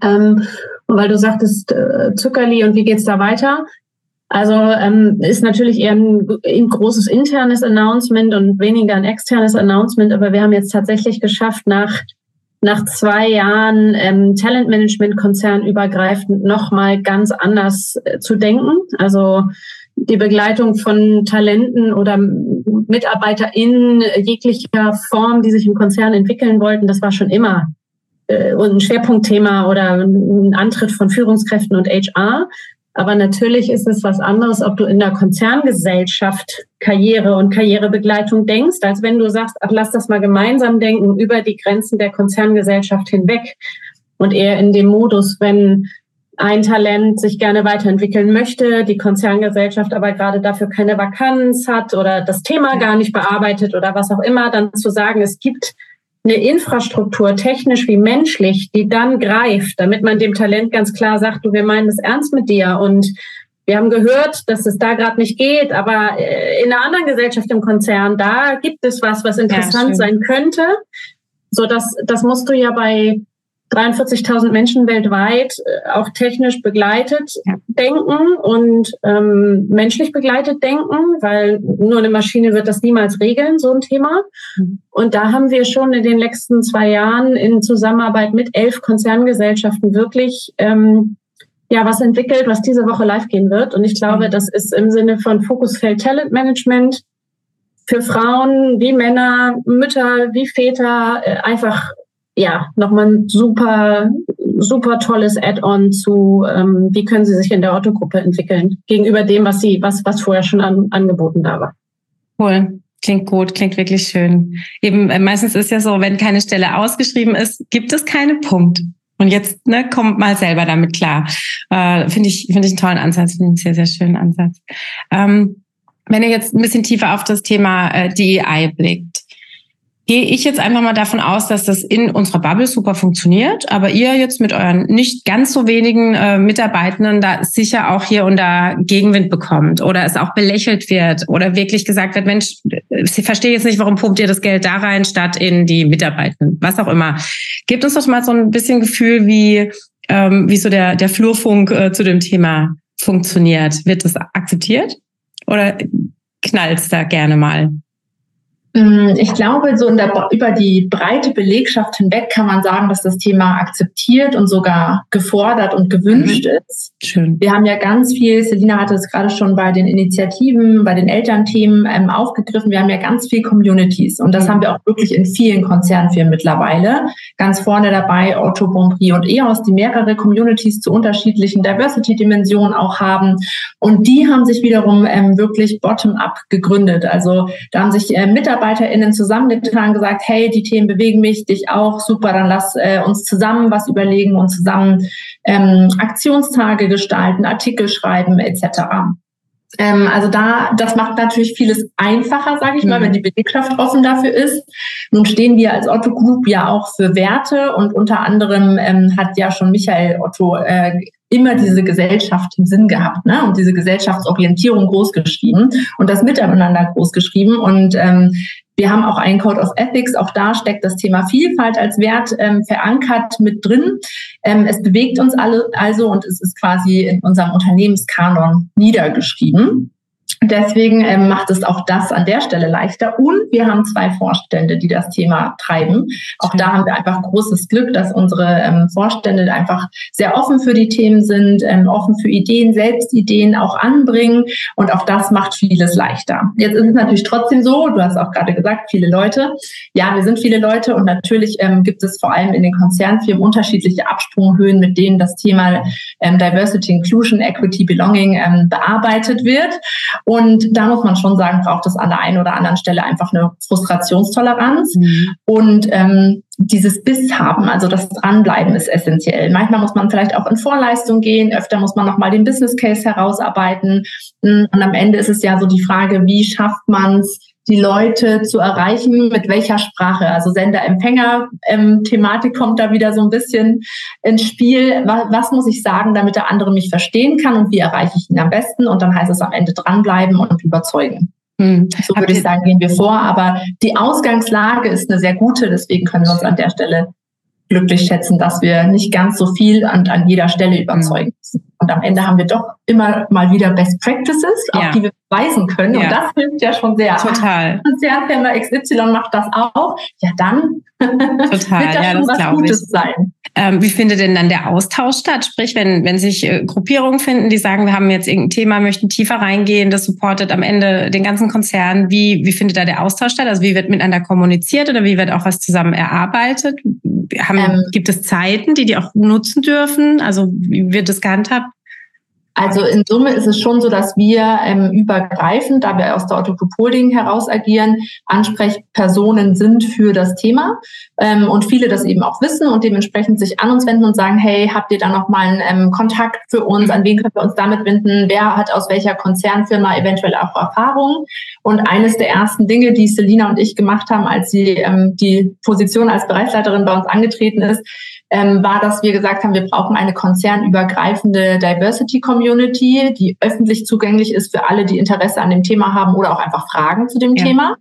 Ähm, und weil du sagtest, äh, Zuckerli und wie geht's da weiter? Also ähm, ist natürlich eher ein, ein, großes internes Announcement und weniger ein externes Announcement, aber wir haben jetzt tatsächlich geschafft, nach, nach zwei Jahren ähm, Talentmanagement-Konzern übergreifend nochmal ganz anders äh, zu denken. Also die Begleitung von Talenten oder MitarbeiterInnen jeglicher Form, die sich im Konzern entwickeln wollten, das war schon immer äh, ein Schwerpunktthema oder ein Antritt von Führungskräften und HR. Aber natürlich ist es was anderes, ob du in der Konzerngesellschaft Karriere und Karrierebegleitung denkst, als wenn du sagst, ach, lass das mal gemeinsam denken über die Grenzen der Konzerngesellschaft hinweg. Und eher in dem Modus, wenn ein Talent sich gerne weiterentwickeln möchte, die Konzerngesellschaft aber gerade dafür keine Vakanz hat oder das Thema gar nicht bearbeitet oder was auch immer, dann zu sagen, es gibt eine Infrastruktur, technisch wie menschlich, die dann greift, damit man dem Talent ganz klar sagt, du, wir meinen das ernst mit dir und wir haben gehört, dass es da gerade nicht geht, aber äh, in einer anderen Gesellschaft im Konzern, da gibt es was, was interessant ja, sein könnte. So, das, das musst du ja bei 43.000 Menschen weltweit äh, auch technisch begleitet ja. denken und ähm, menschlich begleitet denken, weil nur eine Maschine wird das niemals regeln, so ein Thema. Mhm. Und da haben wir schon in den letzten zwei Jahren in Zusammenarbeit mit elf Konzerngesellschaften wirklich ähm, ja was entwickelt, was diese Woche live gehen wird. Und ich glaube, mhm. das ist im Sinne von Fokusfeld Talent Management für Frauen wie Männer, Mütter wie Väter äh, einfach ja, nochmal ein super, super tolles Add-on zu, ähm, wie können Sie sich in der Otto-Gruppe entwickeln, gegenüber dem, was Sie, was, was vorher schon an, angeboten da war.
Cool. Klingt gut, klingt wirklich schön. Eben, äh, meistens ist ja so, wenn keine Stelle ausgeschrieben ist, gibt es keine Punkt. Und jetzt ne, kommt mal selber damit klar. Äh, finde ich, finde ich einen tollen Ansatz, finde ich einen sehr, sehr schönen Ansatz. Ähm, wenn ihr jetzt ein bisschen tiefer auf das Thema äh, DEI blickt, gehe ich jetzt einfach mal davon aus, dass das in unserer Bubble super funktioniert, aber ihr jetzt mit euren nicht ganz so wenigen äh, Mitarbeitenden da sicher auch hier und da Gegenwind bekommt oder es auch belächelt wird oder wirklich gesagt wird, Mensch, ich verstehe jetzt nicht, warum pumpt ihr das Geld da rein statt in die Mitarbeitenden, was auch immer. Gebt uns doch mal so ein bisschen Gefühl, wie, ähm, wie so der, der Flurfunk äh, zu dem Thema funktioniert. Wird das akzeptiert oder knallt es da gerne mal?
Mm, ich glaube, so der, über die breite Belegschaft hinweg kann man sagen, dass das Thema akzeptiert und sogar gefordert und gewünscht mhm. ist. Schön. Wir haben ja ganz viel, Selina hatte es gerade schon bei den Initiativen, bei den Elternthemen ähm, aufgegriffen. Wir haben ja ganz viel Communities und das mhm. haben wir auch wirklich in vielen Konzernfirmen mittlerweile. Ganz vorne dabei Otto, Bonprix und EOS, die mehrere Communities zu unterschiedlichen Diversity-Dimensionen auch haben. Und die haben sich wiederum ähm, wirklich bottom-up gegründet. Also da haben sich äh, Mitarbeiter MitarbeiterInnen zusammengetan, gesagt, hey, die Themen bewegen mich, dich auch, super, dann lass äh, uns zusammen was überlegen und zusammen ähm, Aktionstage gestalten, Artikel schreiben etc. Ähm, also da, das macht natürlich vieles einfacher, sage ich mal, mhm. wenn die Belegschaft offen dafür ist. Nun stehen wir als Otto Group ja auch für Werte und unter anderem ähm, hat ja schon Michael Otto äh, immer diese Gesellschaft im Sinn gehabt ne? und diese Gesellschaftsorientierung großgeschrieben und das Miteinander großgeschrieben. Und ähm, wir haben auch einen Code of Ethics, auch da steckt das Thema Vielfalt als Wert ähm, verankert mit drin. Ähm, es bewegt uns alle also und es ist quasi in unserem Unternehmenskanon niedergeschrieben. Deswegen ähm, macht es auch das an der Stelle leichter. Und wir haben zwei Vorstände, die das Thema treiben. Auch da haben wir einfach großes Glück, dass unsere ähm, Vorstände einfach sehr offen für die Themen sind, ähm, offen für Ideen, selbst Ideen auch anbringen. Und auch das macht vieles leichter. Jetzt ist es natürlich trotzdem so, du hast auch gerade gesagt, viele Leute. Ja, wir sind viele Leute und natürlich ähm, gibt es vor allem in den Konzernfirmen unterschiedliche Absprunghöhen, mit denen das Thema ähm, Diversity, Inclusion, Equity, Belonging ähm, bearbeitet wird. Und da muss man schon sagen, braucht es an der einen oder anderen Stelle einfach eine Frustrationstoleranz mhm. und ähm, dieses Biss haben, also das Dranbleiben ist essentiell. Manchmal muss man vielleicht auch in Vorleistung gehen, öfter muss man nochmal den Business Case herausarbeiten. Und am Ende ist es ja so die Frage, wie schafft man es, die Leute zu erreichen, mit welcher Sprache. Also Sender-Empfänger-Thematik kommt da wieder so ein bisschen ins Spiel. Was, was, muss ich sagen, damit der andere mich verstehen kann und wie erreiche ich ihn am besten? Und dann heißt es am Ende dranbleiben und überzeugen. Hm. So würde ich sagen, gehen wir vor. Aber die Ausgangslage ist eine sehr gute, deswegen können wir uns an der Stelle glücklich schätzen, dass wir nicht ganz so viel an, an jeder Stelle überzeugen müssen. Und am Ende haben wir doch immer mal wieder Best Practices, auf ja. die wir weisen können. Ja. Und das hilft ja schon sehr.
Total.
Konzernfirma XY macht das auch. Ja, dann Total. wird das ja, schon das was Gutes ich. sein.
Ähm, wie findet denn dann der Austausch statt? Sprich, wenn, wenn sich äh, Gruppierungen finden, die sagen, wir haben jetzt irgendein Thema, möchten tiefer reingehen, das supportet am Ende den ganzen Konzern. Wie, wie findet da der Austausch statt? Also wie wird miteinander kommuniziert oder wie wird auch was zusammen erarbeitet? Haben, ähm, gibt es Zeiten, die die auch nutzen dürfen? Also wie wird das gehandhabt?
Also in Summe ist es schon so, dass wir ähm, übergreifend, da wir aus der Otto Holding heraus agieren, Ansprechpersonen sind für das Thema ähm, und viele das eben auch wissen und dementsprechend sich an uns wenden und sagen, hey, habt ihr da noch mal einen ähm, Kontakt für uns? An wen können wir uns damit wenden? Wer hat aus welcher Konzernfirma eventuell auch Erfahrung? Und eines der ersten Dinge, die Selina und ich gemacht haben, als sie ähm, die Position als Bereichsleiterin bei uns angetreten ist, ähm, war, dass wir gesagt haben, wir brauchen eine konzernübergreifende Diversity Community, die öffentlich zugänglich ist für alle, die Interesse an dem Thema haben oder auch einfach Fragen zu dem ja. Thema.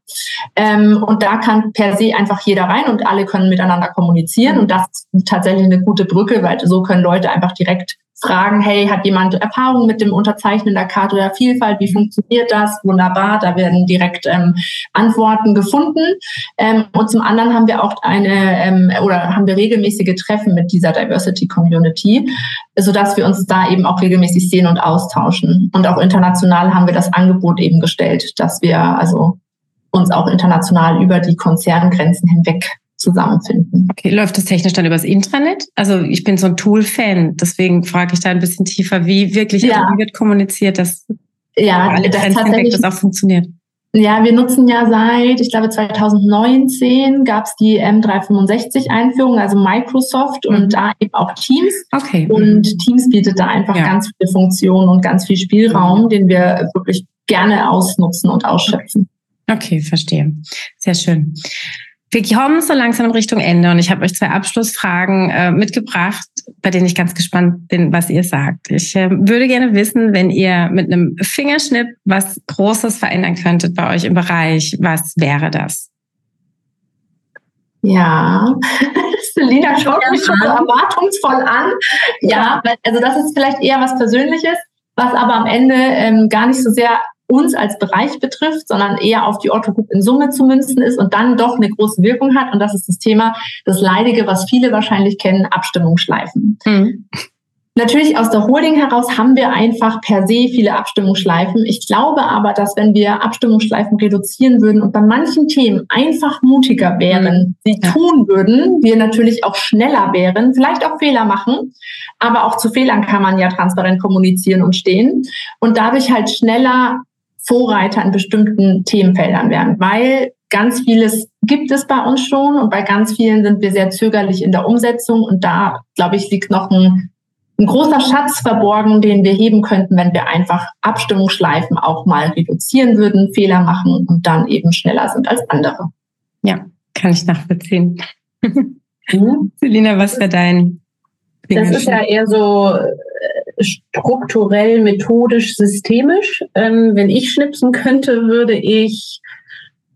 Ähm, und da kann per se einfach jeder rein und alle können miteinander kommunizieren. Und das ist tatsächlich eine gute Brücke, weil so können Leute einfach direkt fragen, hey, hat jemand Erfahrung mit dem Unterzeichnen der Karte der Vielfalt? Wie funktioniert das? Wunderbar, da werden direkt ähm, Antworten gefunden. Ähm, und zum anderen haben wir auch eine ähm, oder haben wir regelmäßige Treffen mit dieser Diversity Community, sodass wir uns da eben auch regelmäßig sehen und austauschen. Und auch international haben wir das Angebot eben gestellt, dass wir also uns auch international über die Konzerngrenzen hinweg zusammenfinden.
Okay, läuft das technisch dann übers Intranet? Also ich bin so ein Tool-Fan, deswegen frage ich da ein bisschen tiefer, wie wirklich ja. also wie wird kommuniziert, dass ja, alle das Trends hinweg das auch funktioniert.
Ja, wir nutzen ja seit, ich glaube 2019 gab es die M365-Einführung, also Microsoft mhm. und da eben auch Teams.
Okay.
Und Teams bietet da einfach ja. ganz viele Funktionen und ganz viel Spielraum, mhm. den wir wirklich gerne ausnutzen und ausschöpfen.
Okay, verstehe. Sehr schön. Wir kommen so langsam in Richtung Ende und ich habe euch zwei Abschlussfragen äh, mitgebracht, bei denen ich ganz gespannt bin, was ihr sagt. Ich äh, würde gerne wissen, wenn ihr mit einem Fingerschnipp was Großes verändern könntet bei euch im Bereich, was wäre das?
Ja, Selina schaut mich schon so erwartungsvoll an. Ja, also das ist vielleicht eher was Persönliches, was aber am Ende ähm, gar nicht so sehr uns als Bereich betrifft, sondern eher auf die Otto Group in Summe zu münzen ist und dann doch eine große Wirkung hat. Und das ist das Thema, das Leidige, was viele wahrscheinlich kennen, Abstimmungsschleifen. Mhm. Natürlich aus der Holding heraus haben wir einfach per se viele Abstimmungsschleifen. Ich glaube aber, dass wenn wir Abstimmungsschleifen reduzieren würden und bei manchen Themen einfach mutiger wären, sie ja. tun würden, wir natürlich auch schneller wären, vielleicht auch Fehler machen, aber auch zu Fehlern kann man ja transparent kommunizieren und stehen und dadurch halt schneller Vorreiter in bestimmten Themenfeldern werden, weil ganz vieles gibt es bei uns schon und bei ganz vielen sind wir sehr zögerlich in der Umsetzung und da, glaube ich, liegt noch ein, ein großer Schatz verborgen, den wir heben könnten, wenn wir einfach Abstimmungsschleifen auch mal reduzieren würden, Fehler machen und dann eben schneller sind als andere.
Ja, kann ich nachvollziehen. Mhm. Selina, was wäre dein
das ist ja eher so strukturell, methodisch, systemisch. Ähm, wenn ich schnipsen könnte, würde ich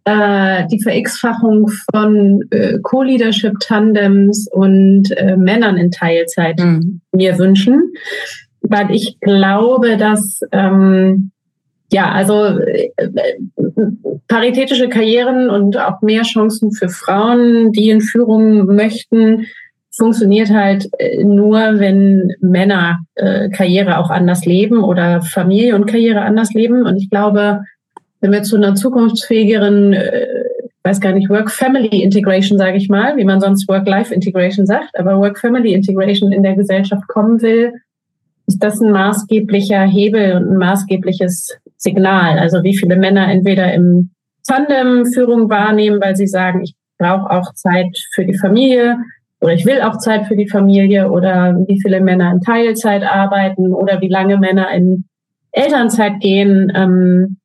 äh, die VerX-Fachung von äh, Co-Leadership-Tandems und äh, Männern in Teilzeit mhm. mir wünschen, weil ich glaube, dass ähm, ja, also äh, paritätische Karrieren und auch mehr Chancen für Frauen, die in Führung möchten, funktioniert halt äh, nur, wenn Männer äh, Karriere auch anders leben oder Familie und Karriere anders leben. Und ich glaube, wenn wir zu einer zukunftsfähigeren, äh, weiß gar nicht, Work-Family-Integration, sage ich mal, wie man sonst Work-Life-Integration sagt, aber Work-Family-Integration in der Gesellschaft kommen will, ist das ein maßgeblicher Hebel und ein maßgebliches Signal. Also wie viele Männer entweder im Tandem Führung wahrnehmen, weil sie sagen, ich brauche auch Zeit für die Familie oder ich will auch Zeit für die Familie oder wie viele Männer in Teilzeit arbeiten oder wie lange Männer in Elternzeit gehen. Ähm,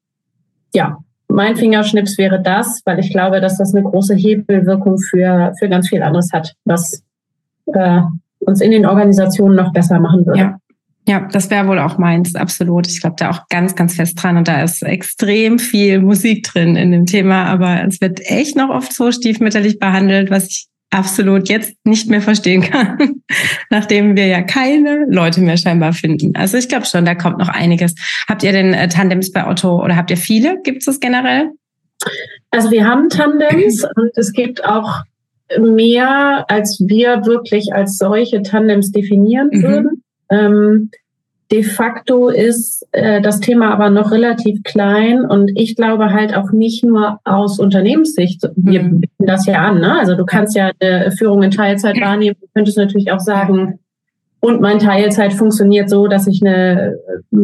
ja, mein Fingerschnips wäre das, weil ich glaube, dass das eine große Hebelwirkung für, für ganz viel anderes hat, was äh, uns in den Organisationen noch besser machen würde.
Ja. Ja, das wäre wohl auch meins, absolut. Ich glaube da auch ganz, ganz fest dran und da ist extrem viel Musik drin in dem Thema, aber es wird echt noch oft so stiefmütterlich behandelt, was ich absolut jetzt nicht mehr verstehen kann, nachdem wir ja keine Leute mehr scheinbar finden. Also ich glaube schon, da kommt noch einiges. Habt ihr denn äh, Tandems bei Otto oder habt ihr viele? Gibt es das generell?
Also wir haben Tandems und es gibt auch mehr, als wir wirklich als solche Tandems definieren mhm. würden. Ähm, de facto ist äh, das Thema aber noch relativ klein und ich glaube halt auch nicht nur aus Unternehmenssicht. Wir mhm. bieten das ja an. Ne? Also du kannst ja eine Führung in Teilzeit wahrnehmen. Du könntest natürlich auch sagen, und mein Teilzeit funktioniert so, dass ich eine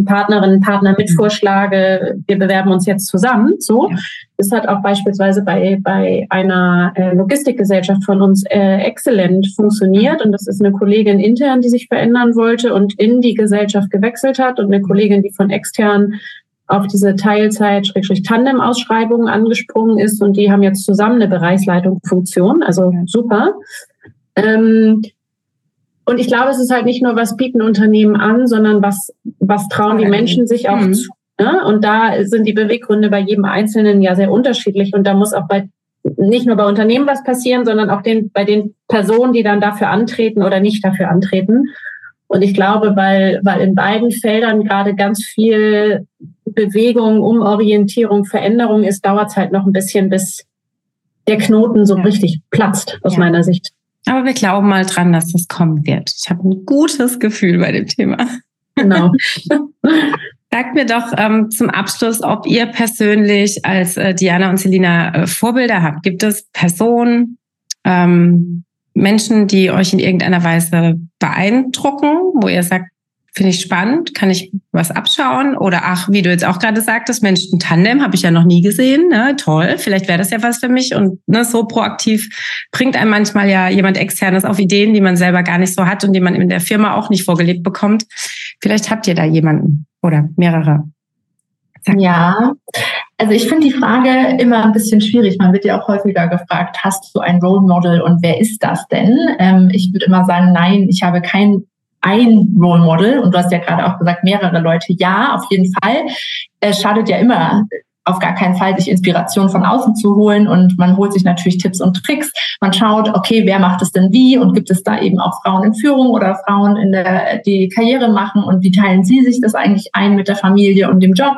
Partnerin, einen Partner mit vorschlage, wir bewerben uns jetzt zusammen. So. Das hat auch beispielsweise bei, bei einer äh, Logistikgesellschaft von uns äh, exzellent funktioniert. Und das ist eine Kollegin intern, die sich verändern wollte und in die Gesellschaft gewechselt hat und eine Kollegin, die von extern auf diese Teilzeit-Tandem-Ausschreibungen angesprungen ist und die haben jetzt zusammen eine Bereichsleitungsfunktion. Also super. Ähm, und ich glaube, es ist halt nicht nur, was bieten Unternehmen an, sondern was, was trauen die Menschen sich auch mhm. zu. Ne? Und da sind die Beweggründe bei jedem Einzelnen ja sehr unterschiedlich. Und da muss auch bei nicht nur bei Unternehmen was passieren, sondern auch den, bei den Personen, die dann dafür antreten oder nicht dafür antreten. Und ich glaube, weil, weil in beiden Feldern gerade ganz viel Bewegung, Umorientierung, Veränderung ist, dauert es halt noch ein bisschen, bis der Knoten so richtig platzt, aus ja. meiner Sicht.
Aber wir glauben mal dran, dass das kommen wird. Ich habe ein gutes Gefühl bei dem Thema. Genau. Sagt mir doch ähm, zum Abschluss, ob ihr persönlich als äh, Diana und Selina äh, Vorbilder habt. Gibt es Personen, ähm, Menschen, die euch in irgendeiner Weise beeindrucken, wo ihr sagt, Finde ich spannend, kann ich was abschauen? Oder ach, wie du jetzt auch gerade sagtest, Mensch, ein Tandem habe ich ja noch nie gesehen. Ne? Toll, vielleicht wäre das ja was für mich. Und ne, so proaktiv bringt einem manchmal ja jemand externes auf Ideen, die man selber gar nicht so hat und die man in der Firma auch nicht vorgelebt bekommt. Vielleicht habt ihr da jemanden oder mehrere.
Sag. Ja, also ich finde die Frage immer ein bisschen schwierig. Man wird ja auch häufiger gefragt, hast du ein Role Model und wer ist das denn? Ähm, ich würde immer sagen, nein, ich habe kein ein Role Model und du hast ja gerade auch gesagt, mehrere Leute. Ja, auf jeden Fall. Es schadet ja immer auf gar keinen Fall, sich Inspiration von außen zu holen und man holt sich natürlich Tipps und Tricks. Man schaut, okay, wer macht es denn wie und gibt es da eben auch Frauen in Führung oder Frauen in der, die Karriere machen und wie teilen sie sich das eigentlich ein mit der Familie und dem Job?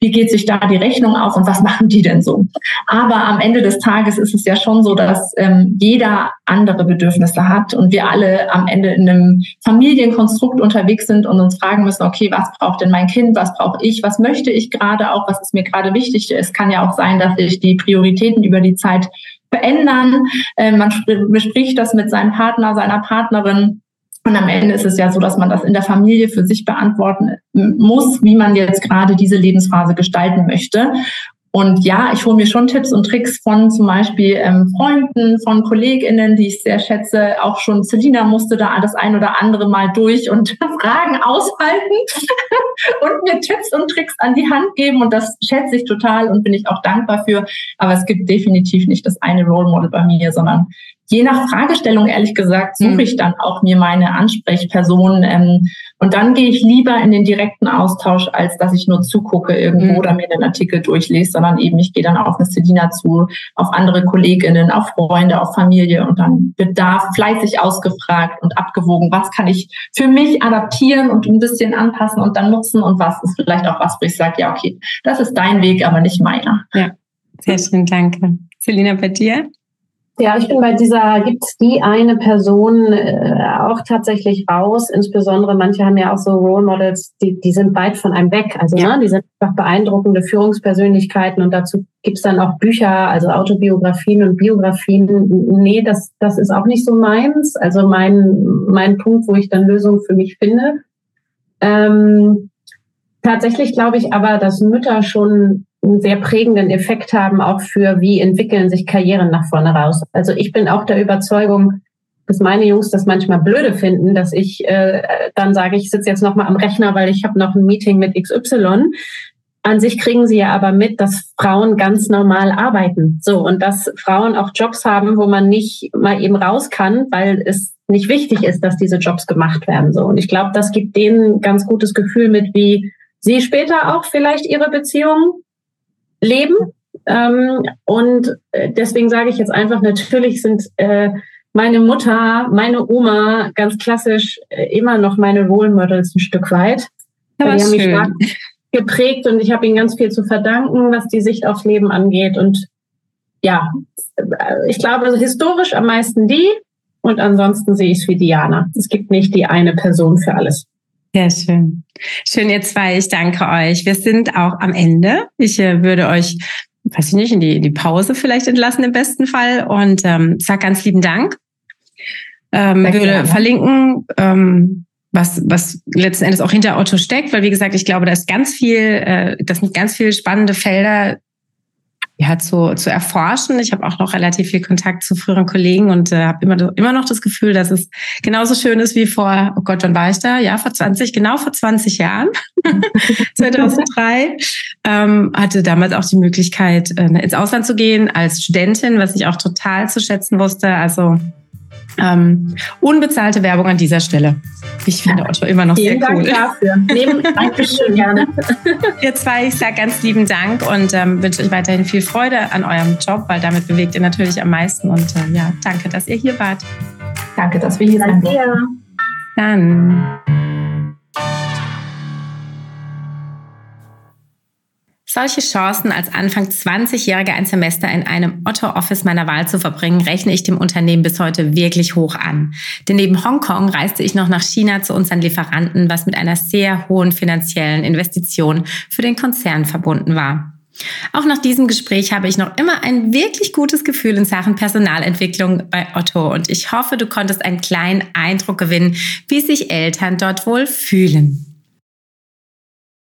Wie geht sich da die Rechnung auf und was machen die denn so? Aber am Ende des Tages ist es ja schon so, dass ähm, jeder andere Bedürfnisse hat und wir alle am Ende in einem Familienkonstrukt unterwegs sind und uns fragen müssen, okay, was braucht denn mein Kind, was brauche ich, was möchte ich gerade auch, was ist mir gerade wichtig. Es kann ja auch sein, dass sich die Prioritäten über die Zeit verändern. Äh, man bespricht das mit seinem Partner, seiner Partnerin. Und am Ende ist es ja so, dass man das in der Familie für sich beantworten muss, wie man jetzt gerade diese Lebensphase gestalten möchte. Und ja, ich hole mir schon Tipps und Tricks von zum Beispiel ähm, Freunden, von KollegInnen, die ich sehr schätze. Auch schon Selina musste da das ein oder andere Mal durch und Fragen aushalten und mir Tipps und Tricks an die Hand geben. Und das schätze ich total und bin ich auch dankbar für. Aber es gibt definitiv nicht das eine Role Model bei mir, sondern je nach Fragestellung, ehrlich gesagt, suche mhm. ich dann auch mir meine Ansprechperson. Ähm, Und dann gehe ich lieber in den direkten Austausch, als dass ich nur zugucke irgendwo mhm. oder mir den Artikel durchlese, sondern eben ich gehe dann auf eine Selina zu, auf andere Kolleginnen, auf Freunde, auf Familie und dann wird da fleißig ausgefragt und abgewogen, was kann ich für mich adaptieren und ein bisschen anpassen und dann nutzen und was ist vielleicht auch was, wo ich sage, ja, okay, das ist dein Weg, aber nicht meiner.
Ja, sehr schön, danke. Selina, bei dir?
Ja, ich bin bei dieser, gibt es die eine Person äh, auch tatsächlich raus. Insbesondere manche haben ja auch so Role Models, die, die sind weit von einem weg. Also ja. ne, die sind einfach beeindruckende Führungspersönlichkeiten und dazu gibt's dann auch Bücher, also Autobiografien und Biografien. Nee, das, das ist auch nicht so meins. Also mein, mein Punkt, wo ich dann Lösungen für mich finde. Ähm, tatsächlich glaube ich aber, dass Mütter schon einen sehr prägenden Effekt haben, auch für wie entwickeln sich Karrieren nach vorne raus. Also ich bin auch der Überzeugung, dass meine Jungs das manchmal blöde finden, dass ich äh, dann sage, ich sitze jetzt noch mal am Rechner, weil ich habe noch ein Meeting mit XY. An sich kriegen sie ja aber mit, dass Frauen ganz normal arbeiten. So und dass Frauen auch Jobs haben, wo man nicht mal eben raus kann, weil es nicht wichtig ist, dass diese Jobs gemacht werden. So und ich glaube, das gibt denen ganz gutes Gefühl mit, wie sie später auch vielleicht ihre Beziehungen leben. Ähm, und äh, deswegen sage ich jetzt einfach, natürlich sind äh, meine Mutter, meine Oma ganz klassisch äh, immer noch meine Role Models ein Stück weit. Ja, die haben mich stark geprägt und ich habe ihnen ganz viel zu verdanken, was die Sicht aufs Leben angeht. Und ja, ich glaube also historisch am meisten die und ansonsten sehe ich es wie Diana. Es gibt nicht die eine Person für alles.
Sehr schön. Schön, ihr zwei. Ich danke euch. Wir sind auch am Ende. Ich äh, würde euch, weiß ich nicht, in die, in die Pause vielleicht entlassen im besten Fall und ähm, sag ganz lieben Dank. Ähm, würde gerne. verlinken, ähm, was, was letzten Endes auch hinter Otto steckt, weil wie gesagt, ich glaube, da ist ganz viel, äh, das sind ganz viele spannende Felder, ja, zu, zu erforschen. Ich habe auch noch relativ viel Kontakt zu früheren Kollegen und äh, habe immer, immer noch das Gefühl, dass es genauso schön ist wie vor, oh Gott, wann war ich da? Ja, vor 20, genau vor 20 Jahren, 2003. ähm, hatte damals auch die Möglichkeit, äh, ins Ausland zu gehen als Studentin, was ich auch total zu schätzen wusste. Also ähm, unbezahlte Werbung an dieser Stelle. Ich finde Otto immer noch Vielen sehr cool. Dank dafür. Neben, Dankeschön, gerne. Ihr zwei, ich sage ganz lieben Dank und ähm, wünsche euch weiterhin viel Freude an eurem Job, weil damit bewegt ihr natürlich am meisten. Und äh, ja, danke, dass ihr hier wart.
Danke, dass wir hier sind.
Dann. Solche Chancen als Anfang 20-Jähriger ein Semester in einem Otto-Office meiner Wahl zu verbringen, rechne ich dem Unternehmen bis heute wirklich hoch an. Denn neben Hongkong reiste ich noch nach China zu unseren Lieferanten, was mit einer sehr hohen finanziellen Investition für den Konzern verbunden war. Auch nach diesem Gespräch habe ich noch immer ein wirklich gutes Gefühl in Sachen Personalentwicklung bei Otto und ich hoffe, du konntest einen kleinen Eindruck gewinnen, wie sich Eltern dort wohl fühlen.